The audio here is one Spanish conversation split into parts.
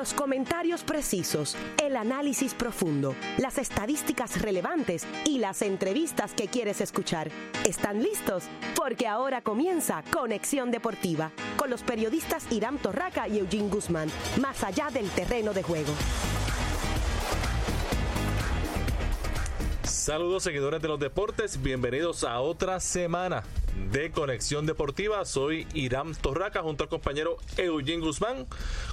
Los comentarios precisos, el análisis profundo, las estadísticas relevantes y las entrevistas que quieres escuchar. ¿Están listos? Porque ahora comienza Conexión Deportiva con los periodistas Irán Torraca y Eugene Guzmán, más allá del terreno de juego. Saludos seguidores de los deportes, bienvenidos a otra semana de Conexión Deportiva. Soy Irán Torraca junto al compañero Eugene Guzmán.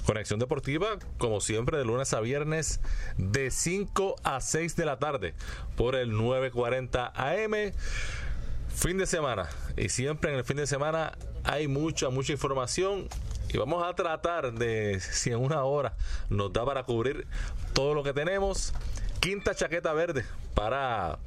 Conexión Deportiva, como siempre, de lunes a viernes de 5 a 6 de la tarde por el 940 AM. Fin de semana. Y siempre en el fin de semana hay mucha, mucha información. Y vamos a tratar de, si en una hora nos da para cubrir todo lo que tenemos. Quinta chaqueta verde para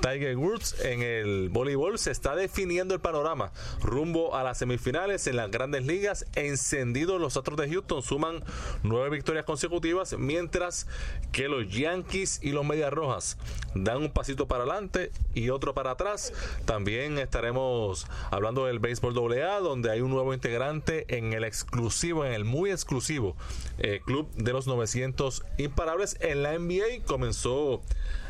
Tiger Woods en el voleibol. Se está definiendo el panorama rumbo a las semifinales en las grandes ligas. Encendidos los Astros de Houston suman nueve victorias consecutivas, mientras que los Yankees y los Medias Rojas dan un pasito para adelante y otro para atrás. También estaremos hablando del béisbol AA, donde hay un nuevo integrante en el exclusivo, en el muy exclusivo eh, Club de los 900 Imparables. En la NBA comenzó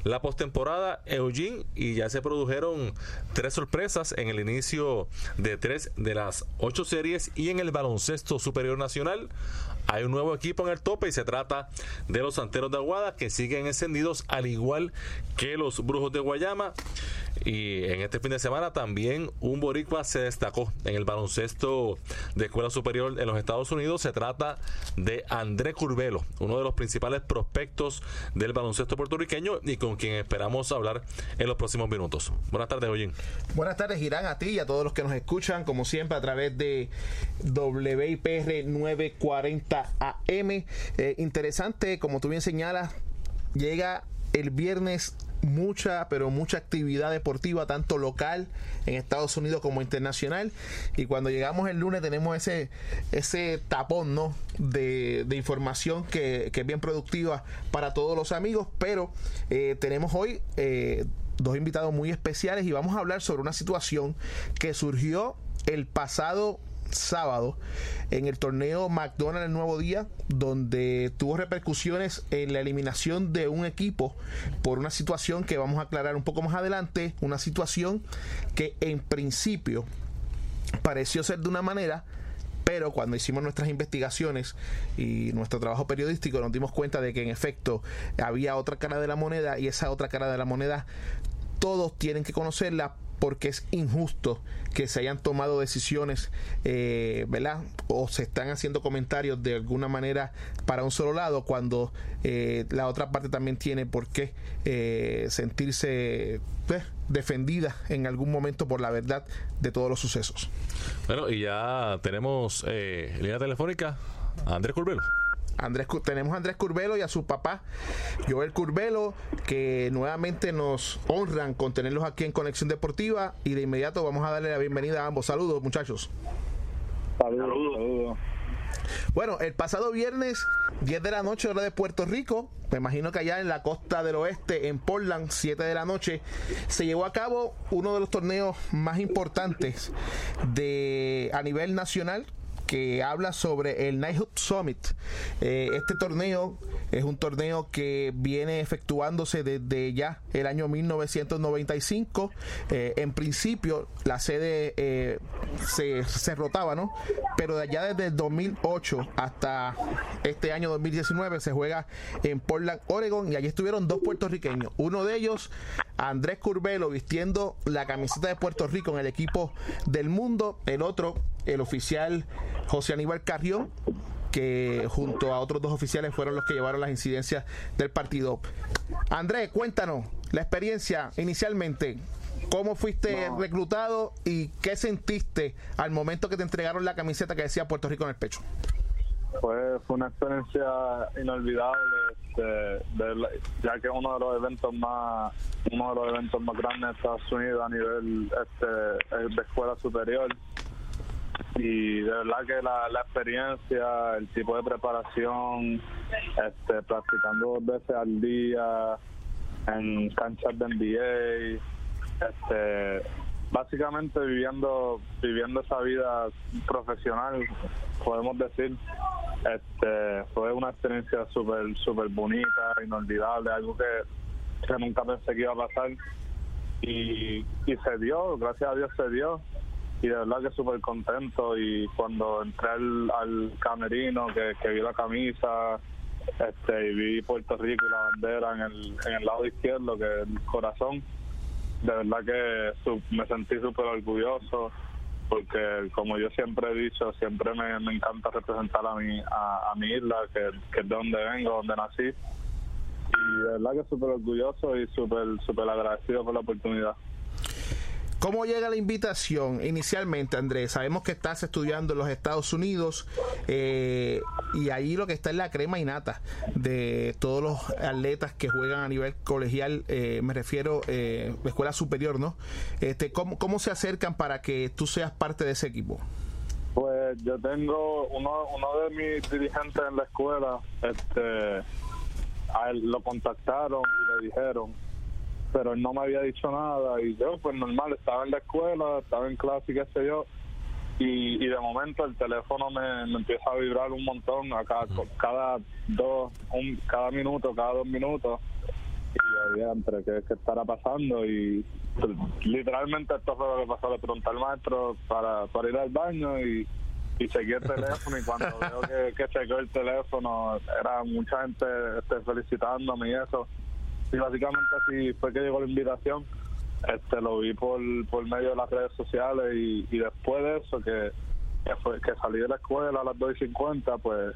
la postemporada Eugene y ya se produjeron tres sorpresas en el inicio de tres de las ocho series y en el baloncesto superior nacional hay un nuevo equipo en el tope y se trata de los Santeros de Aguada que siguen encendidos al igual que los Brujos de Guayama. Y en este fin de semana también un boricua se destacó en el baloncesto de escuela superior en los Estados Unidos. Se trata de André Curvelo, uno de los principales prospectos del baloncesto puertorriqueño y con quien esperamos hablar en los próximos minutos. Buenas tardes, Ollín. Buenas tardes, Girán, a ti y a todos los que nos escuchan, como siempre, a través de WIPR 940 AM. Eh, interesante, como tú bien señalas, llega el viernes mucha, pero mucha actividad deportiva, tanto local en Estados Unidos como internacional. Y cuando llegamos el lunes tenemos ese, ese tapón ¿no? de, información que, es bien productiva para todos los amigos. Pero eh, tenemos hoy eh, dos invitados muy especiales y vamos a hablar sobre una situación que surgió el pasado sábado en el torneo McDonald's el Nuevo Día, donde tuvo repercusiones en la eliminación de un equipo por una situación que vamos a aclarar un poco más adelante, una situación que en principio pareció ser de una manera, pero cuando hicimos nuestras investigaciones y nuestro trabajo periodístico nos dimos cuenta de que en efecto había otra cara de la moneda y esa otra cara de la moneda todos tienen que conocerla porque es injusto que se hayan tomado decisiones, eh, ¿verdad? O se están haciendo comentarios de alguna manera para un solo lado cuando eh, la otra parte también tiene por qué eh, sentirse pues, defendida en algún momento por la verdad de todos los sucesos. Bueno, y ya tenemos línea telefónica Andrés Curbelo. Andrés, tenemos a Andrés Curbelo y a su papá, Joel Curbelo, que nuevamente nos honran con tenerlos aquí en Conexión Deportiva y de inmediato vamos a darle la bienvenida a ambos. Saludos, muchachos. Saludos. Bueno, el pasado viernes, 10 de la noche, hora de Puerto Rico, me imagino que allá en la costa del oeste, en Portland, 7 de la noche, se llevó a cabo uno de los torneos más importantes de a nivel nacional que habla sobre el Knighthood Summit. Eh, este torneo es un torneo que viene efectuándose desde ya el año 1995. Eh, en principio, la sede eh, se, se, rotaba, ¿no? Pero de allá desde el 2008 hasta este año 2019 se juega en Portland, Oregon, y allí estuvieron dos puertorriqueños. Uno de ellos, Andrés Curbelo, vistiendo la camiseta de Puerto Rico en el equipo del mundo. El otro, el oficial José Aníbal Carrión, que junto a otros dos oficiales fueron los que llevaron las incidencias del partido. Andrés, cuéntanos la experiencia inicialmente. ¿Cómo fuiste reclutado y qué sentiste al momento que te entregaron la camiseta que decía Puerto Rico en el pecho? Pues fue una experiencia inolvidable, este, ya que uno de los eventos más uno de los eventos más grandes de Estados Unidos a nivel este, de escuela superior y de verdad que la, la experiencia, el tipo de preparación, este, practicando dos veces al día en canchas de NBA, este, básicamente viviendo viviendo esa vida profesional, podemos decir, este fue una experiencia súper súper bonita, inolvidable, algo que, que nunca pensé que iba a pasar. Y, y se dio, gracias a Dios se dio y de verdad que súper contento y cuando entré al, camerino que, vi la camisa este y vi Puerto Rico y la bandera en el, en el lado izquierdo que es el corazón de verdad que su- me sentí súper orgulloso porque como yo siempre he dicho siempre me, me encanta representar a mi a, a mi isla que, que es de donde vengo donde nací. Y de verdad que súper orgulloso y súper súper agradecido por la oportunidad ¿Cómo llega la invitación inicialmente, Andrés? Sabemos que estás estudiando en los Estados Unidos eh, y ahí lo que está es la crema y nata de todos los atletas que juegan a nivel colegial, eh, me refiero eh, escuela superior, ¿no? Este, ¿cómo, ¿Cómo se acercan para que tú seas parte de ese equipo? Pues yo tengo uno, uno de mis dirigentes en la escuela, este, a él lo contactaron y le dijeron, pero él no me había dicho nada y yo pues normal, estaba en la escuela, estaba en clase y qué sé yo, y, y de momento el teléfono me, me empieza a vibrar un montón a cada, cada dos, un, cada minuto, cada dos minutos y yo entre qué, qué estará pasando y literalmente esto fue lo que pasó le pregunté al maestro para, para ir al baño y, y chequeé el teléfono y cuando veo que, que chequeó el teléfono era mucha gente este, felicitándome y eso y básicamente así fue que llegó la invitación. Este lo vi por, por medio de las redes sociales y, después de eso que que fue que salí de la escuela a las 2 y 50 pues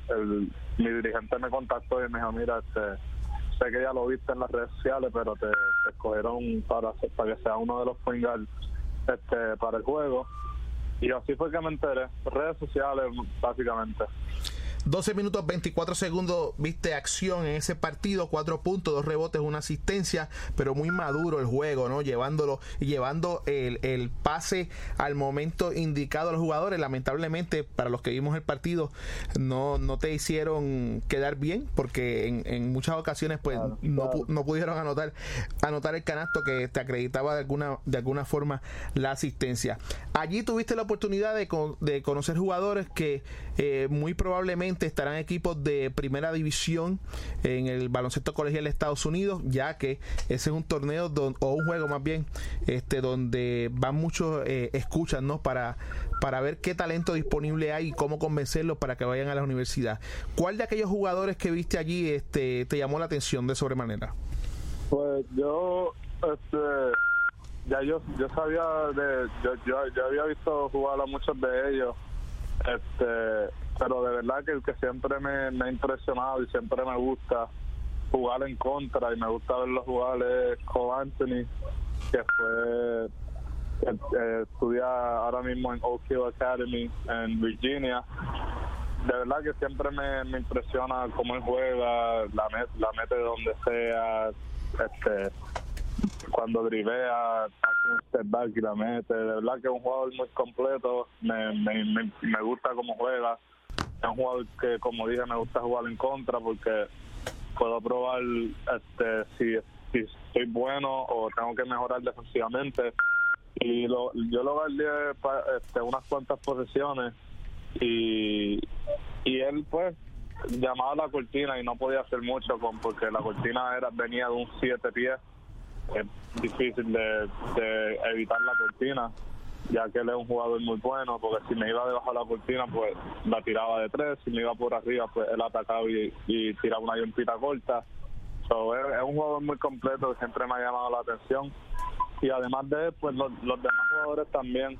mi dirigente me contactó y me dijo mira este sé que ya lo viste en las redes sociales pero te, escogieron para, para que sea uno de los guard, este para el juego y así fue que me enteré. Redes sociales básicamente 12 minutos 24 segundos viste acción en ese partido, cuatro puntos, dos rebotes, una asistencia, pero muy maduro el juego, ¿no? Llevándolo y llevando el, el pase al momento indicado a los jugadores. Lamentablemente, para los que vimos el partido, no, no te hicieron quedar bien, porque en, en muchas ocasiones, pues, Claro, no, claro. no pudieron anotar, anotar el canasto que te acreditaba de alguna, de alguna forma la asistencia. Allí tuviste la oportunidad de, con- de conocer jugadores que eh, muy probablemente estarán equipos de primera división en el baloncesto colegial de Estados Unidos, ya que ese es un torneo don- o un juego más bien, este donde van muchos eh, escuchas. Para, para ver qué talento disponible hay y cómo convencerlos para que vayan a la universidad. ¿Cuál de aquellos jugadores que viste allí este, te llamó la atención de sobremanera? Pues yo, este, ya yo, yo sabía de, yo, yo, yo había visto jugar a muchos de ellos, este, pero de verdad que el que siempre me, ha impresionado y siempre me gusta jugar en contra y me gusta verlo jugar es Cole Anthony, que fue eh, eh, estudia ahora mismo en Oak Hill Academy en Virginia de verdad que siempre me, me impresiona cómo él juega, la, met- la mete de donde sea, este, cuando drivea, hace y la mete. De verdad que es un jugador muy completo, me, me, me, me gusta cómo juega. Es un jugador que, como dije, me gusta jugar en contra porque puedo probar este, si, si soy bueno o tengo que mejorar defensivamente. Y lo, yo lo guardé este, unas cuantas posesiones y, y él pues llamaba a la cortina y no podía hacer mucho con porque la cortina era venía de un siete pies es difícil de evitar la cortina ya que él es un jugador muy bueno porque si me iba debajo de la cortina pues la tiraba de tres si me iba por arriba pues él atacaba y, tiraba una yompita corta so, es, un jugador muy completo que siempre me ha llamado la atención y además de él pues los, los demás jugadores también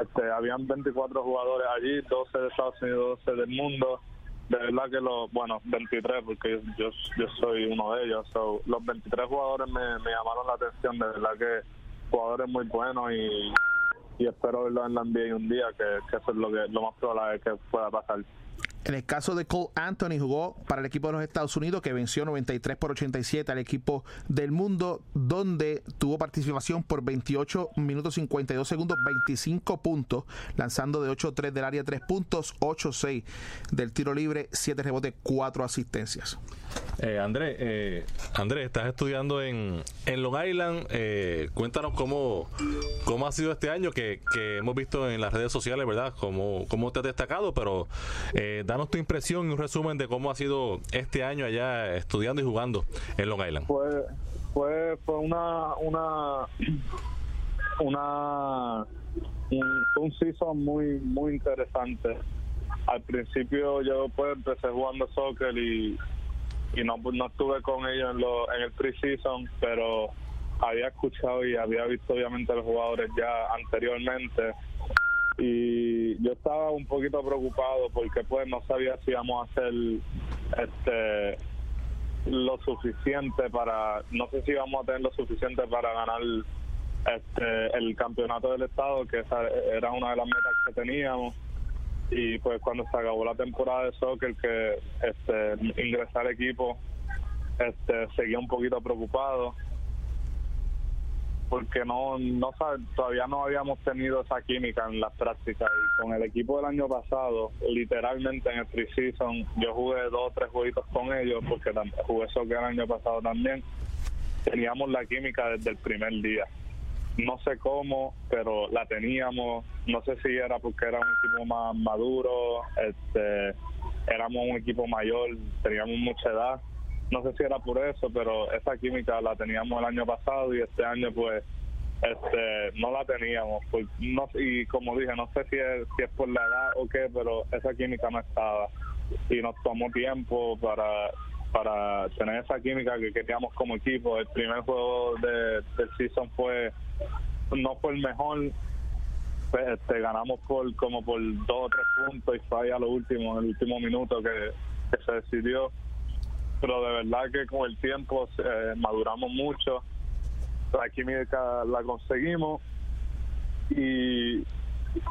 este, habían 24 jugadores allí, 12 de Estados Unidos, 12 del mundo. De verdad que los, bueno, 23 porque yo, yo soy uno de ellos. So, los 23 jugadores me llamaron la atención, de verdad que jugadores muy buenos y, y espero verlos en la NBA un día, que, que eso es lo que lo más probable que pueda pasar. En el caso de Cole Anthony jugó para el equipo de los Estados Unidos que venció 93 por 87 al equipo del mundo donde tuvo participación por 28 minutos 52 segundos, 25 puntos, lanzando de 8-3 del área 3 puntos, 8-6 del tiro libre, 7 rebotes, 4 asistencias. Eh, Andrés, eh, estás estudiando en, en Long Island. Eh, cuéntanos cómo, cómo ha sido este año que, que hemos visto en las redes sociales, ¿verdad? Cómo, cómo te has destacado, pero eh, danos tu impresión y un resumen de cómo ha sido este año allá estudiando y jugando en Long Island. Fue, fue, fue una, una, una, un, un season muy, muy interesante. Al principio yo pues empecé jugando soccer y, y no, no estuve con ellos en, lo, en el pre-season, pero había escuchado y había visto obviamente a los jugadores ya anteriormente y yo estaba un poquito preocupado porque pues no sabía si íbamos a hacer este lo suficiente para no sé si íbamos a tener lo suficiente para ganar este el campeonato del estado que esa era una de las metas que teníamos. Y pues cuando se acabó la temporada de soccer que este ingresé al equipo este seguía un poquito preocupado porque no no todavía no habíamos tenido esa química en las prácticas. Y con el equipo del año pasado literalmente en el preseason yo jugué dos o tres jueguitos con ellos porque jugué soccer el año pasado también. Teníamos la química desde el primer día. No sé cómo pero la teníamos. No sé si era porque era un equipo más maduro este éramos un equipo mayor teníamos mucha edad no sé si era por eso, pero esa química la teníamos el año pasado y este año pues este no la teníamos. Pues, no, y como dije, no sé si es, si es por la edad o qué, pero esa química no estaba. Y nos tomó tiempo para para tener esa química que queríamos como equipo. El primer juego de, del season fue no fue el mejor, pues, este, ganamos por como por dos o tres puntos y falla lo último, en el último minuto que se decidió pero de verdad que con el tiempo eh, maduramos mucho, la química la conseguimos. Y,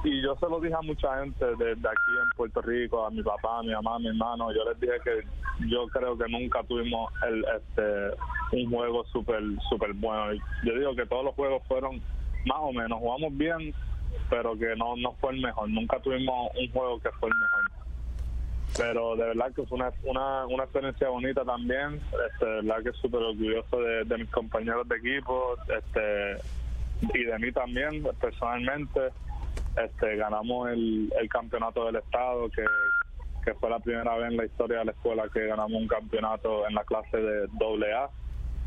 y yo se lo dije a mucha gente desde aquí en Puerto Rico, a mi papá, a mi mamá, a mi hermano, yo les dije que yo creo que nunca tuvimos el, este un juego súper super bueno. Yo digo que todos los juegos fueron más o menos, jugamos bien, pero que no, no fue el mejor, nunca tuvimos un juego que fue el mejor pero de verdad que fue una, una, una experiencia bonita también, este, de verdad que súper orgulloso de, mis compañeros de equipo este, y de mí también personalmente. Este, ganamos el, campeonato del estado, que, que fue la primera vez en la historia de la escuela que ganamos un campeonato en la clase de doble A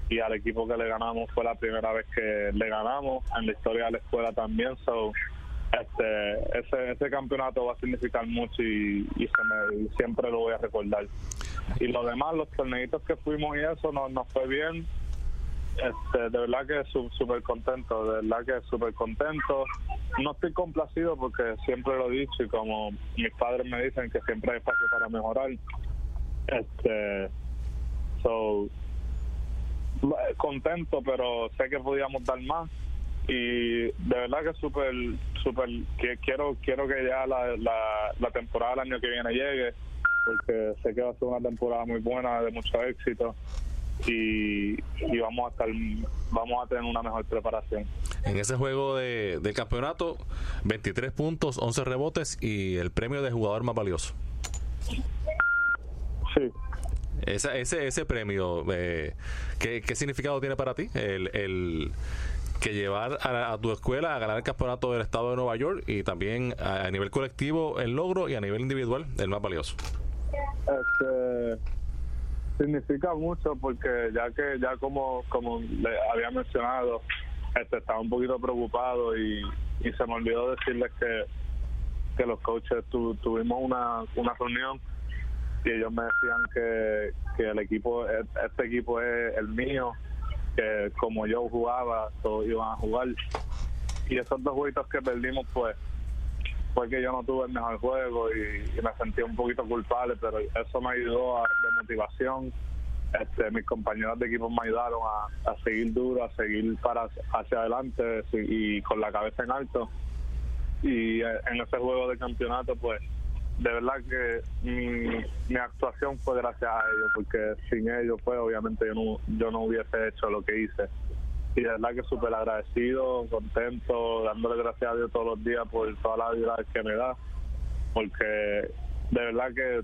y al equipo que le ganamos fue la primera vez que le ganamos en la historia de la escuela también. So, este ese, ese campeonato va a significar mucho y, se me, y siempre lo voy a recordar. Y lo demás, los torneitos que fuimos y eso nos, nos fue bien. Este, de verdad que súper contento, de verdad que súper contento. No estoy complacido porque siempre lo he dicho y como mis padres me dicen que siempre hay espacio para mejorar. Este, so, contento, pero sé que podíamos dar más y de verdad que súper súper que quiero quiero que ya la, la, la temporada del año que viene llegue porque sé que va a ser una temporada muy buena de mucho éxito y, y vamos a estar vamos a tener una mejor preparación En ese juego de, de campeonato, 23 puntos, 11 rebotes y el premio de jugador más valioso. sí Esa, ese, ese premio, eh, ¿qué, qué significado tiene para ti? El, el que llevar a, a tu escuela a ganar el campeonato del estado de Nueva York y también a, nivel colectivo el logro y a nivel individual el más valioso. este significa mucho porque ya que ya como como le había mencionado este estaba un poquito preocupado y, y se me olvidó decirles que que los coaches tu- tuvimos una una reunión y ellos me decían que, que el equipo este equipo es el mío que como yo jugaba todos iban a jugar y esos dos jueguitos que perdimos pues fue que yo no tuve el mejor juego y, me sentí un poquito culpable, pero eso me ayudó a, de motivación. Este, mis compañeros de equipo me ayudaron a, seguir duro, a seguir para hacia adelante y con la cabeza en alto. Y eh, en ese juego de campeonato, pues de verdad que mi, actuación fue gracias a ellos, porque sin ellos, pues obviamente yo no, yo no hubiese hecho lo que hice. Y de verdad que súper agradecido, contento, dándole gracias a Dios todos los días por toda la vida que me da, porque de verdad que,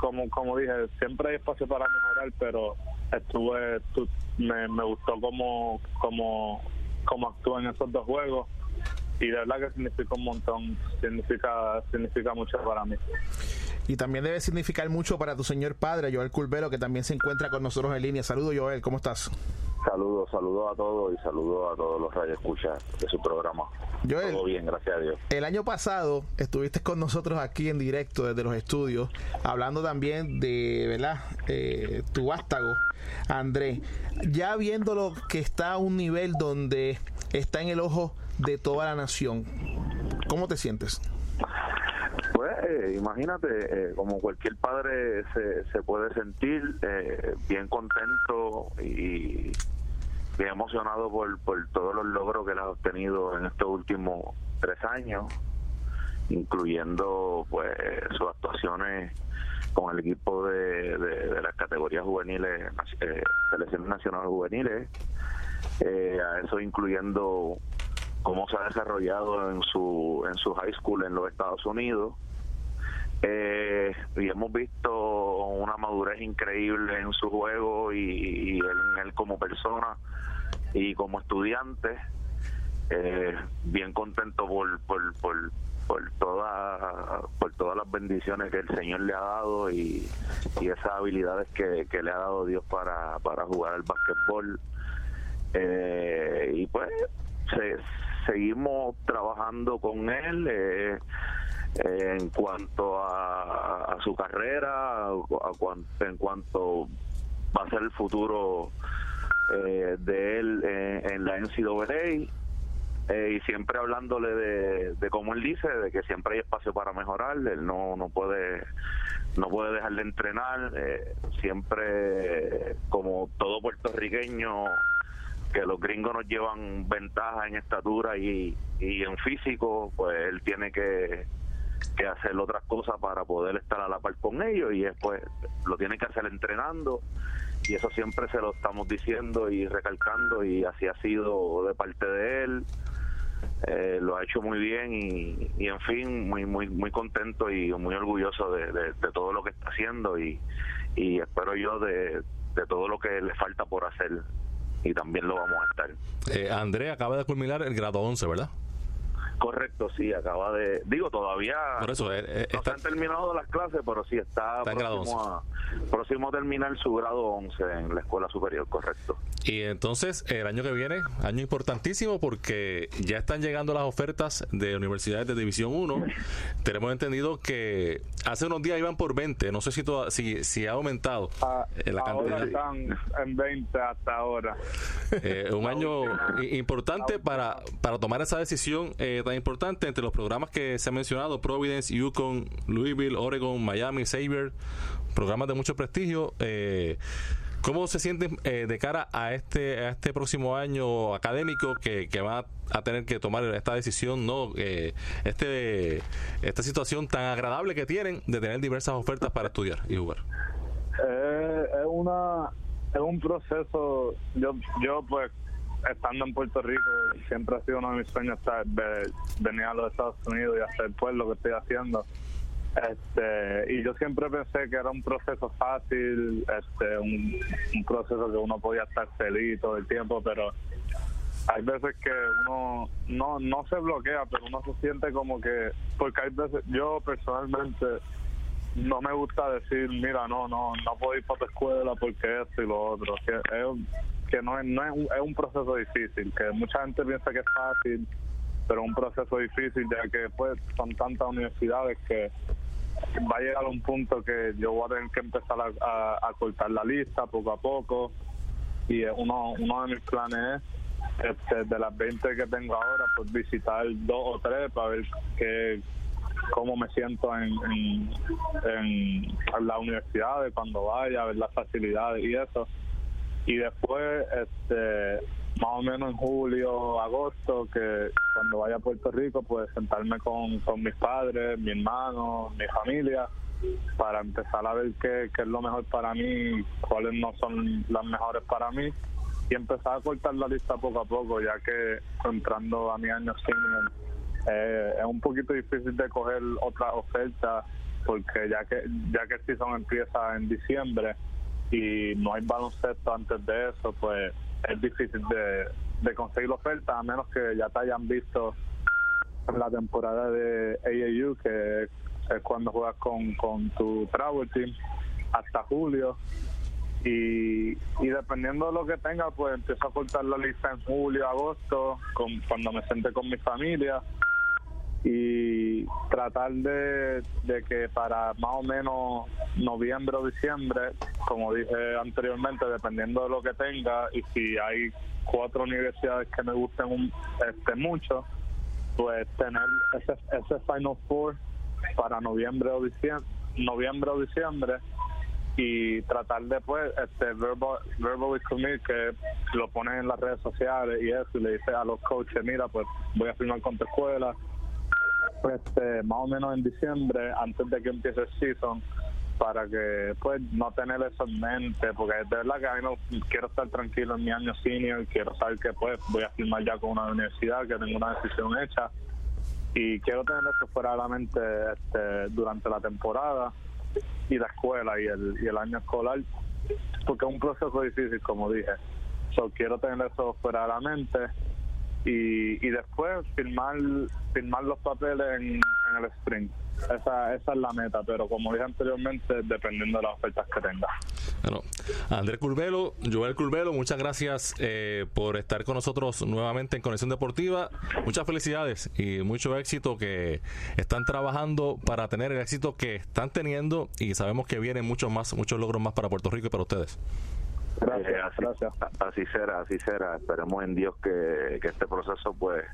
como, como dije, siempre hay espacio para mejorar, pero estuve, me, me gustó cómo, cómo, cómo actúa en esos dos juegos y de verdad que significa un montón, significa, significa mucho para mí. Y también debe significar mucho para tu señor padre, Joel Culvero, que también se encuentra con nosotros en línea. Saludos, Joel, ¿cómo estás? Saludos, saludos a todos y saludos a todos los radioescuchas de su programa. Joel, Todo bien, gracias a Dios. El año pasado estuviste con nosotros aquí en directo desde los estudios, hablando también de, ¿verdad? Eh, tu vástago, André. Ya viéndolo que está a un nivel donde está en el ojo de toda la nación, ¿cómo te sientes? Pues eh, imagínate, eh, como cualquier padre se, se puede sentir eh, bien contento y bien emocionado por, por todos los logros que él ha obtenido en estos últimos tres años, incluyendo pues sus actuaciones con el equipo de, de, de las categorías juveniles, eh, selecciones nacionales juveniles, a eso incluyendo cómo se ha desarrollado en su en su high school en los Estados Unidos. Eh, y hemos visto una madurez increíble en su juego y, en él como persona y como estudiante. Eh, bien contento por por, por por toda por todas las bendiciones que el Señor le ha dado y, y esas habilidades que, que le ha dado Dios para, para jugar al básquetbol. Eh, y pues se, seguimos trabajando con él eh, en cuanto a, a su carrera, a, a en cuanto va a ser el futuro eh, de él en, en la NCAA. Eh, y siempre hablándole de, de como él dice de que siempre hay espacio para mejorar él no no puede no puede dejar de entrenar eh, siempre como todo puertorriqueño que los gringos nos llevan ventaja en estatura y, y en físico, pues él tiene que, que hacer otras cosas para poder estar a la par con ellos y después lo tiene que hacer entrenando y eso siempre se lo estamos diciendo y recalcando y así ha sido de parte de él. Eh, lo ha hecho muy bien y, y, en fin muy muy muy contento y muy orgulloso de, de, de todo lo que está haciendo y, y espero yo de, de todo lo que le falta por hacer y también lo vamos a estar. Eh, André acaba de culminar el grado 11, ¿verdad? Correcto, sí, acaba de... Digo, todavía Por eso, eh, eh, no está- se han terminado las clases, pero sí está, próximo, a, próximo a terminar su grado 11 en la escuela superior, correcto. Y entonces, el año que viene, año importantísimo porque ya están llegando las ofertas de universidades de División 1. Tenemos entendido que hace unos días iban por 20. No sé si, toda- si, si ha aumentado Ah, eh, la ahora cantidad. están en 20 hasta ahora. Eh, un año importante para, para tomar esa decisión eh, tan importante entre los programas que se han mencionado, Providence, Yukon, Louisville, Oregon, Miami, Xavier, programas de mucho prestigio. Eh, ¿Cómo se sienten eh, de cara a este a este próximo año académico que, que va a tener que tomar esta decisión, no Eh, este esta situación tan agradable que tienen de tener diversas ofertas para estudiar y jugar? Eh, es una es un proceso yo yo pues estando en Puerto Rico siempre ha sido uno de mis sueños venir a los Estados Unidos y hacer pues lo que estoy haciendo este y yo siempre pensé que era un proceso fácil este un, proceso que uno podía estar feliz todo el tiempo pero hay veces que uno no no se bloquea pero uno se siente como que porque hay veces yo personalmente no me gusta decir, mira, no, no, no puedo ir para tu escuela porque esto y lo otro. Es, que no, es, no es, un, es un proceso difícil, que mucha gente piensa que es fácil, pero es un proceso difícil ya que pues son tantas universidades que va a llegar a un punto que yo voy a tener que empezar a, a- a cortar la lista poco a poco y uno, uno de mis planes es este, de las 20 que tengo ahora pues visitar dos o tres para ver qué cómo me siento en, en, en, las universidades cuando vaya, ver las facilidades y eso. Y después, este más o menos en julio, agosto, que cuando vaya a Puerto Rico, pues sentarme con, con mis padres, mi hermano, mi familia, para empezar a ver qué, qué es lo mejor para mí, cuáles no son las mejores para mí, y empezar a cortar la lista poco a poco, ya que entrando a mi año senior eh, es un poquito difícil de coger otra oferta porque ya que ya que el season empieza en diciembre y no hay baloncesto antes de eso, pues es difícil de, de conseguir oferta a menos que ya te hayan visto la temporada de AAU, que es cuando juegas con, con tu travel team, hasta julio. Y, y dependiendo de lo que tenga, pues empiezo a cortar la lista en julio, agosto, con, cuando me senté con mi familia y tratar de, de que para más o menos noviembre o diciembre, como dije anteriormente, dependiendo de lo que tenga y si hay cuatro universidades que me gusten un, este mucho, pues tener ese, ese Final Four para noviembre o diciembre, noviembre o diciembre y tratar de pues este verbal, verbally commit que lo ponen en las redes sociales y eso y le dice a los coaches mira pues voy a firmar con tu escuela este, más o menos en diciembre, antes de que empiece el season, para que pues no tener eso en mente, porque de verdad que a mí no quiero estar tranquilo en mi año senior, quiero saber que pues voy a firmar ya con una universidad, que tengo una decisión hecha y quiero tener eso fuera de la mente este, durante la temporada y la escuela y el, y el año escolar, porque es un proceso difícil, como dije. So, quiero tener eso fuera de la mente y, y después firmar firmar los papeles en, el sprint. Esa, esa es la meta, pero como dije anteriormente, dependiendo de las ofertas que tenga. Bueno, Andrés Curvelo, Joel Curvelo, muchas gracias eh, por estar con nosotros nuevamente en Conexión Deportiva. Muchas felicidades y mucho éxito que están trabajando para tener el éxito que están teniendo y sabemos que vienen muchos más, muchos logros más para Puerto Rico y para ustedes. Gracias, eh, así, gracias. Así será, así será. Esperemos en Dios que, que este proceso pues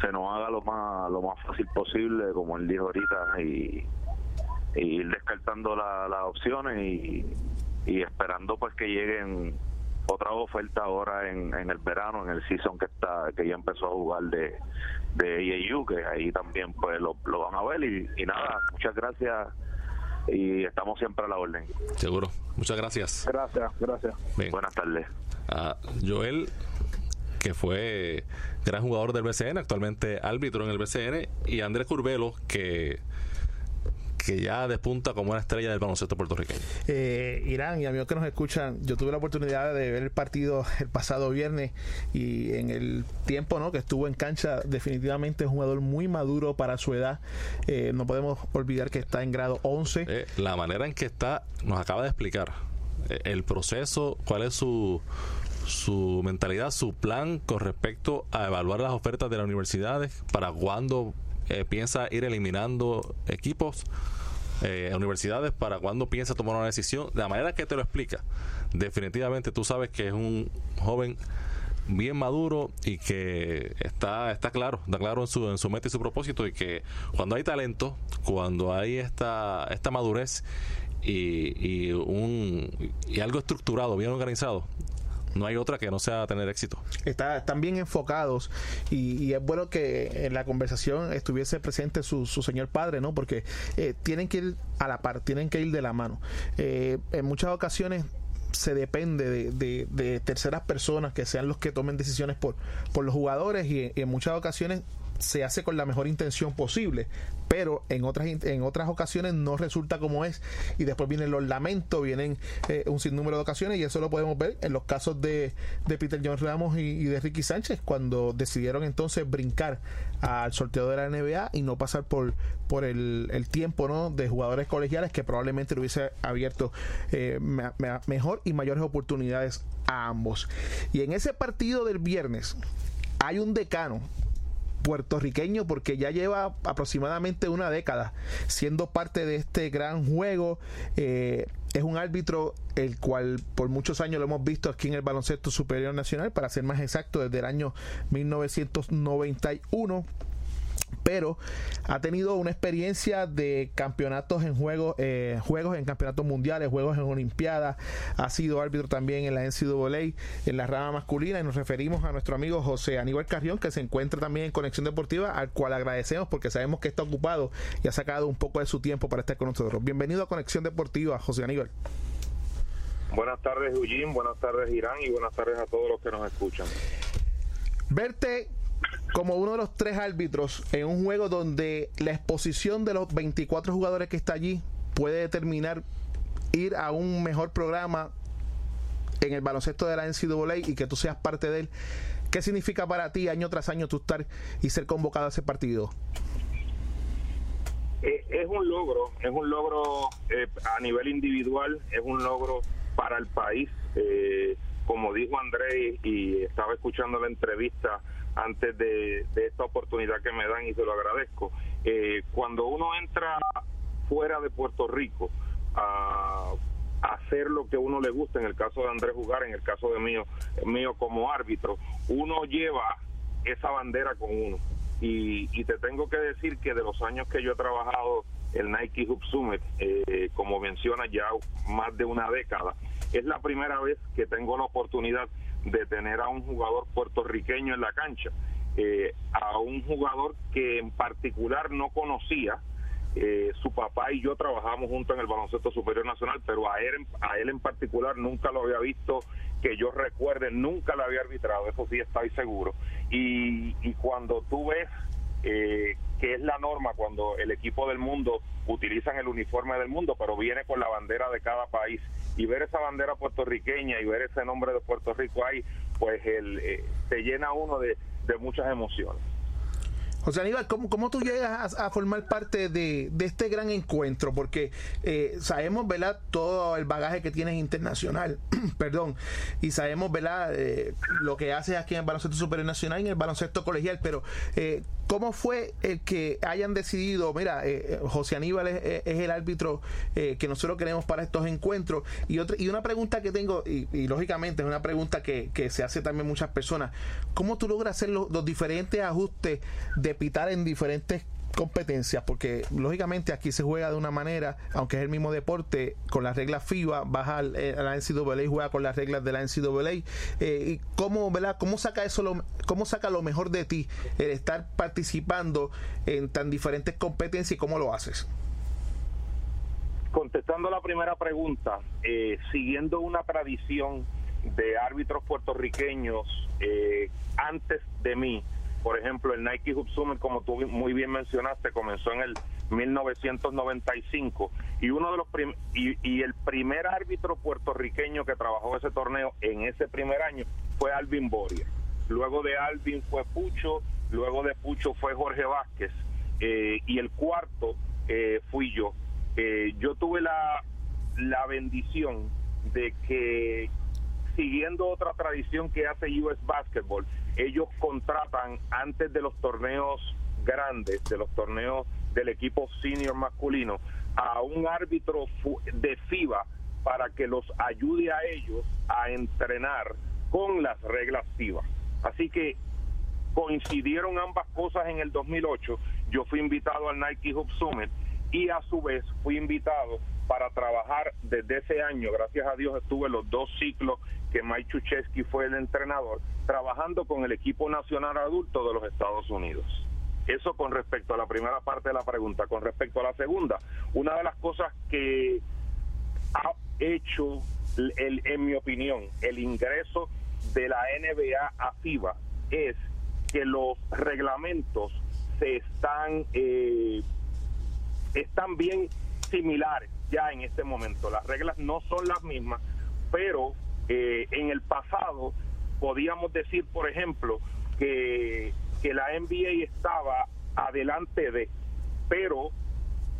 se nos haga lo más lo más fácil posible, como él dijo ahorita, y, ir descartando las opciones y, y esperando pues que lleguen otra oferta ahora en, en el verano, en el season que está que ya empezó a jugar de, de IAU, que ahí también pues lo, lo van a ver y, y nada, muchas gracias y estamos siempre a la orden. Seguro. Muchas gracias. Gracias, gracias. Buenas tardes. a Joel, que fue gran jugador del BCN, actualmente árbitro en el BCN, y Andrés Curvelo, que que ya despunta como una estrella del baloncesto puertorriqueño. Eh, Irán y amigos que nos escuchan, yo tuve la oportunidad de ver el partido el pasado viernes y en el tiempo ¿no? que estuvo en cancha, definitivamente es un jugador muy maduro para su edad. Eh, no podemos olvidar que está en grado 11. Eh, la manera en que está, nos acaba de explicar el proceso, cuál es su su mentalidad, su plan con respecto a evaluar las ofertas de las universidades, para cuándo eh, piensa ir eliminando equipos, eh, universidades, para cuándo piensa tomar una decisión, de la manera que te lo explica. Definitivamente tú sabes que es un joven bien maduro y que está está claro, está claro en su en su meta y su propósito y que cuando hay talento, cuando hay esta esta madurez y, y un y algo estructurado, bien organizado, no hay otra que no sea tener éxito. Está, están bien enfocados y, es bueno que en la conversación estuviese presente su, su señor padre, ¿no? Porque eh, tienen que ir a la par, tienen que ir de la mano. Eh, en muchas ocasiones se depende de, de, terceras personas que sean los que tomen decisiones por, por los jugadores y en muchas ocasiones se hace con la mejor intención posible, pero en otras en otras ocasiones no resulta como es y después vienen los lamentos, vienen eh, un sinnúmero de ocasiones y eso lo podemos ver en los casos de, de Peter John Ramos y, de Ricky Sánchez cuando decidieron entonces brincar al sorteo de la NBA y no pasar por por el, tiempo ¿no? de jugadores colegiales que probablemente le hubiese abierto eh, mejor y mayores oportunidades a ambos. Y en ese partido del viernes hay un decano puertorriqueño porque ya lleva aproximadamente una década siendo parte de este gran juego. Eh, es un árbitro el cual por muchos años lo hemos visto aquí en el baloncesto superior nacional, para ser más exacto, desde el año 1991 pero ha tenido una experiencia de campeonatos en juegos, eh, juegos en campeonatos mundiales, juegos en Olimpiadas, ha sido árbitro también en la NCAA, en la rama masculina, y nos referimos a nuestro amigo José Aníbal Carrión, que se encuentra también en Conexión Deportiva, al cual agradecemos porque sabemos que está ocupado y ha sacado un poco de su tiempo para estar con nosotros. Bienvenido a Conexión Deportiva, José Aníbal. Buenas tardes, Eugene, buenas tardes, Irán, y buenas tardes a todos los que nos escuchan. Verte como uno de los tres árbitros en un juego donde la exposición de los 24 jugadores que está allí puede determinar ir a un mejor programa en el baloncesto de la NCAA y que tú seas parte de él. ¿Qué significa para ti año tras año tú estar y ser convocado a ese partido? Es un logro, es un logro eh, a nivel individual, es un logro para el país. Eh, como dijo Andrés y estaba escuchando la entrevista, antes de, esta oportunidad que me dan y se lo agradezco. Eh, cuando uno entra fuera de Puerto Rico a, hacer lo que uno le gusta, en el caso de Andrés Jugar, en el caso de mío, mío como árbitro, uno lleva esa bandera con uno. Y, te tengo que decir que de los años que yo he trabajado el Nike Hub Summit, eh, como menciona ya más de una década, es la primera vez que tengo la oportunidad de tener a un jugador puertorriqueño en la cancha, eh, a un jugador que en particular no conocía. Eh, su papá y yo trabajamos juntos en el baloncesto superior nacional, pero a él, a él en particular nunca lo había visto que yo recuerde, nunca lo había arbitrado, eso sí estoy seguro. Y, y cuando tú ves eh, que es la norma cuando el equipo del mundo utilizan el uniforme del mundo, pero viene con la bandera de cada país. Y ver esa bandera puertorriqueña y ver ese nombre de Puerto Rico ahí, pues el, eh, te llena uno de muchas emociones. José Aníbal, ¿cómo, cómo tú llegas a, formar parte de, este gran encuentro? Porque eh, sabemos, ¿verdad?, todo el bagaje que tienes internacional, perdón, y sabemos, ¿verdad?, eh, lo que haces aquí en el baloncesto superior nacional y en el baloncesto colegial, pero eh, ¿cómo fue el que hayan decidido, mira, José Aníbal es, el árbitro que nosotros queremos para estos encuentros? Y, otra, y una pregunta que tengo, y, lógicamente es una pregunta que, se hace también muchas personas, ¿cómo tú logras hacer los diferentes ajustes de pitar en diferentes competencias, porque lógicamente aquí se juega de una manera, aunque es el mismo deporte, con las reglas FIBA, baja eh, a la NCAA y juega con las reglas de la NCAA. Eh, ¿Y cómo, ¿verdad? cómo saca eso, lo, cómo saca lo mejor de ti el estar participando en tan diferentes competencias y cómo lo haces? Contestando la primera pregunta, eh, siguiendo una tradición de árbitros puertorriqueños antes de mí, por ejemplo, el Nike Hub Summit, como tú muy bien mencionaste, comenzó en el 1995 y uno de los y, el primer árbitro puertorriqueño que trabajó ese torneo en ese primer año fue Alvin Boria. Luego de Alvin fue Pucho, luego de Pucho fue Jorge Vázquez eh, y el cuarto eh, fui yo. Eh, yo tuve la, la bendición de que siguiendo otra tradición que hace US Basketball, ellos contratan antes de los torneos grandes, de los torneos del equipo senior masculino, a un árbitro de FIBA para que los ayude a ellos a entrenar con las reglas FIBA. Así que coincidieron ambas cosas en el 2008. Yo fui invitado al Nike Hub Summit y a su vez fui invitado para trabajar desde ese año, gracias a Dios estuve los dos ciclos que Mike Chuchesky fue el entrenador, trabajando con el equipo nacional adulto de los Estados Unidos. Eso con respecto a la primera parte de la pregunta. Con respecto a la segunda, una de las cosas que ha hecho, el, en mi opinión, el ingreso de la NBA a FIBA es que los reglamentos se están, eh, están bien similares ya en este momento. Las reglas no son las mismas, pero eh, en el pasado podíamos decir, por ejemplo, que, que la NBA estaba adelante de, pero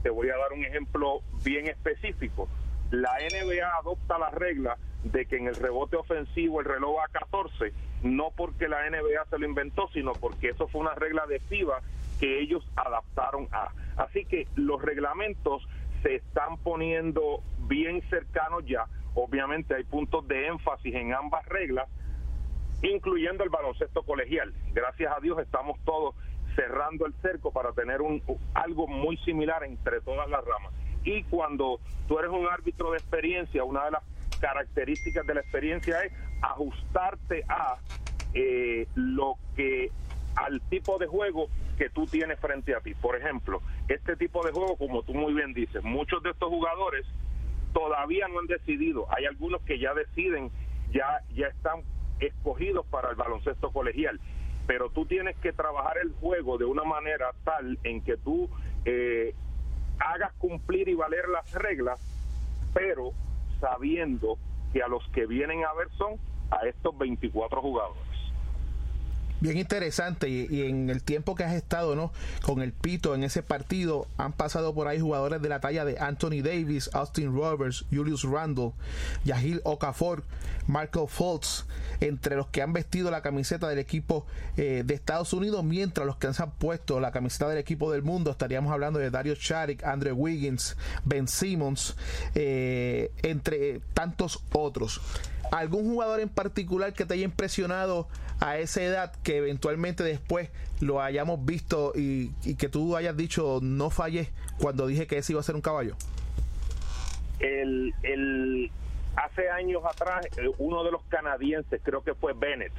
te voy a dar un ejemplo bien específico. La NBA adopta la regla de que en el rebote ofensivo el reloj a 14, no porque la NBA se lo inventó, sino porque eso fue una regla de FIBA que ellos adaptaron a. Así que los reglamentos se están poniendo bien cercanos ya. Obviamente hay puntos de énfasis en ambas reglas, incluyendo el baloncesto colegial. Gracias a Dios estamos todos cerrando el cerco para tener un, algo muy similar entre todas las ramas. Y cuando tú eres un árbitro de experiencia, una de las características de la experiencia es ajustarte a eh, lo que al tipo de juego que tú tienes frente a ti. Por ejemplo, este tipo de juego, como tú muy bien dices, muchos de estos jugadores todavía no han decidido. Hay algunos que ya deciden, ya, ya están escogidos para el baloncesto colegial. Pero tú tienes que trabajar el juego de una manera tal en que tú eh, hagas cumplir y valer las reglas, pero sabiendo que a los que vienen a ver son a estos 24 jugadores bien interesante y, en el tiempo que has estado no con el pito en ese partido han pasado por ahí jugadores de la talla de Anthony Davis, Austin Roberts, Julius Randle, Yahil Okafor, Marco Fultz, entre los que han vestido la camiseta del equipo eh, de Estados Unidos, mientras los que han puesto la camiseta del equipo del mundo estaríamos hablando de Dario Sharek, Andrew Wiggins, Ben Simmons, eh, entre tantos otros. ¿Algún jugador en particular que te haya impresionado a esa edad que eventualmente después lo hayamos visto y, que tú hayas dicho no fallé cuando dije que ese iba a ser un caballo? El, hace años atrás, eh, uno de los canadienses, creo que fue Bennett,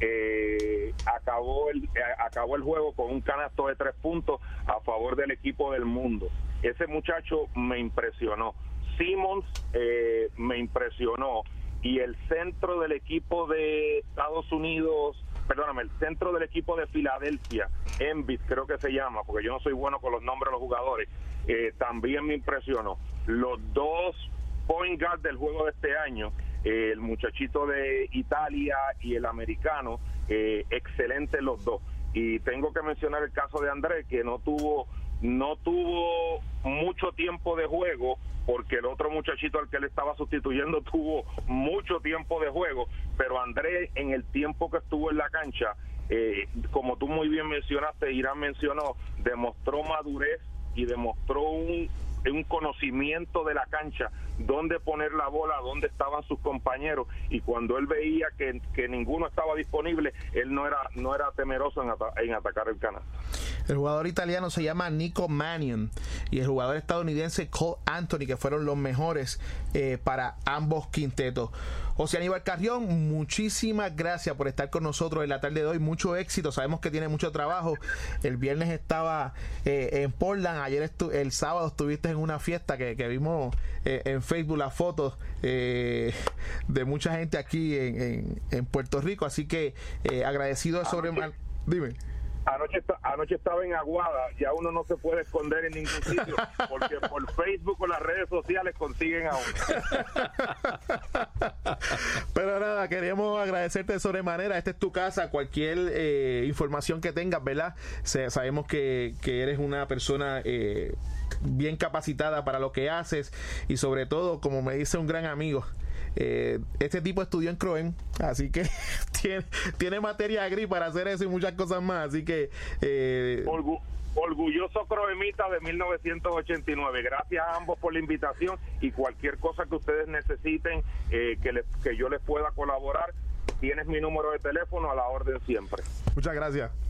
eh, acabó, el, eh, acabó el juego con un canasto de tres puntos a favor del equipo del mundo. Ese muchacho me impresionó. Simmons me impresionó y el centro del equipo de Estados Unidos, perdóname, el centro del equipo de Filadelfia, Envid creo que se llama, porque yo no soy bueno con los nombres de los jugadores, eh, también me impresionó. Los dos point guard del juego de este año, eh, el muchachito de Italia y el americano, eh, excelentes los dos. Y tengo que mencionar el caso de Andrés, que no tuvo no tuvo mucho tiempo de juego porque el otro muchachito al que le estaba sustituyendo tuvo mucho tiempo de juego, pero Andrés en el tiempo que estuvo en la cancha, eh, como tú muy bien mencionaste, Irán mencionó, demostró madurez y demostró un, un conocimiento de la cancha, dónde poner la bola, dónde estaban sus compañeros y cuando él veía que, que ninguno estaba disponible, él no era no era temeroso en, en atacar el canal. El jugador italiano se llama Nico Mannion y el jugador estadounidense Cole Anthony, que fueron los mejores eh, para ambos quintetos. José Aníbal Carrión, muchísimas gracias por estar con nosotros en la tarde de hoy. Mucho éxito, sabemos que tiene mucho trabajo. El viernes estaba eh, en Portland, ayer el sábado estuviste en una fiesta que, vimos eh, en Facebook las fotos de mucha gente aquí en, en, Puerto Rico. Así que agradecido sobre... Dime. Anoche, anoche estaba en Aguada, ya uno no se puede esconder en ningún sitio, porque por Facebook o las redes sociales consiguen a uno. Pero nada, queríamos agradecerte de sobremanera. Esta es tu casa, cualquier eh, información que tengas, ¿verdad? sabemos que, que, eres una persona eh, bien capacitada para lo que haces y sobre todo, como me dice un gran amigo, eh, este tipo estudió en Croen, así que tiene, tiene materia gris para hacer eso y muchas cosas más. Así que. Eh, orgulloso croemita de 1989. Gracias a ambos por la invitación y cualquier cosa que ustedes necesiten eh, que, que yo les pueda colaborar, tienes mi número de teléfono a la orden siempre. Muchas gracias.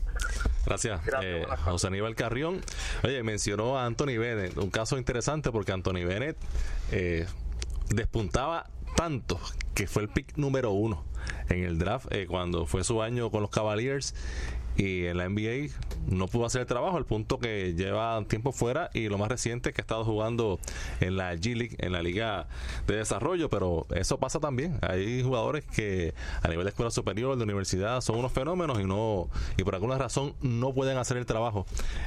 Gracias, eh, José Aníbal Carrión. Oye, mencionó a Anthony Bennett, un caso interesante porque Anthony Bennett eh, despuntaba tanto que fue el pick número uno en el draft eh, cuando fue su año con los Cavaliers y en la NBA no pudo hacer el trabajo al punto que lleva tiempo fuera y lo más reciente es que ha estado jugando en la G League, en la liga de desarrollo, pero eso pasa también. Hay jugadores que a nivel de escuela superior, de universidad, son unos fenómenos y no y por alguna razón no pueden hacer el trabajo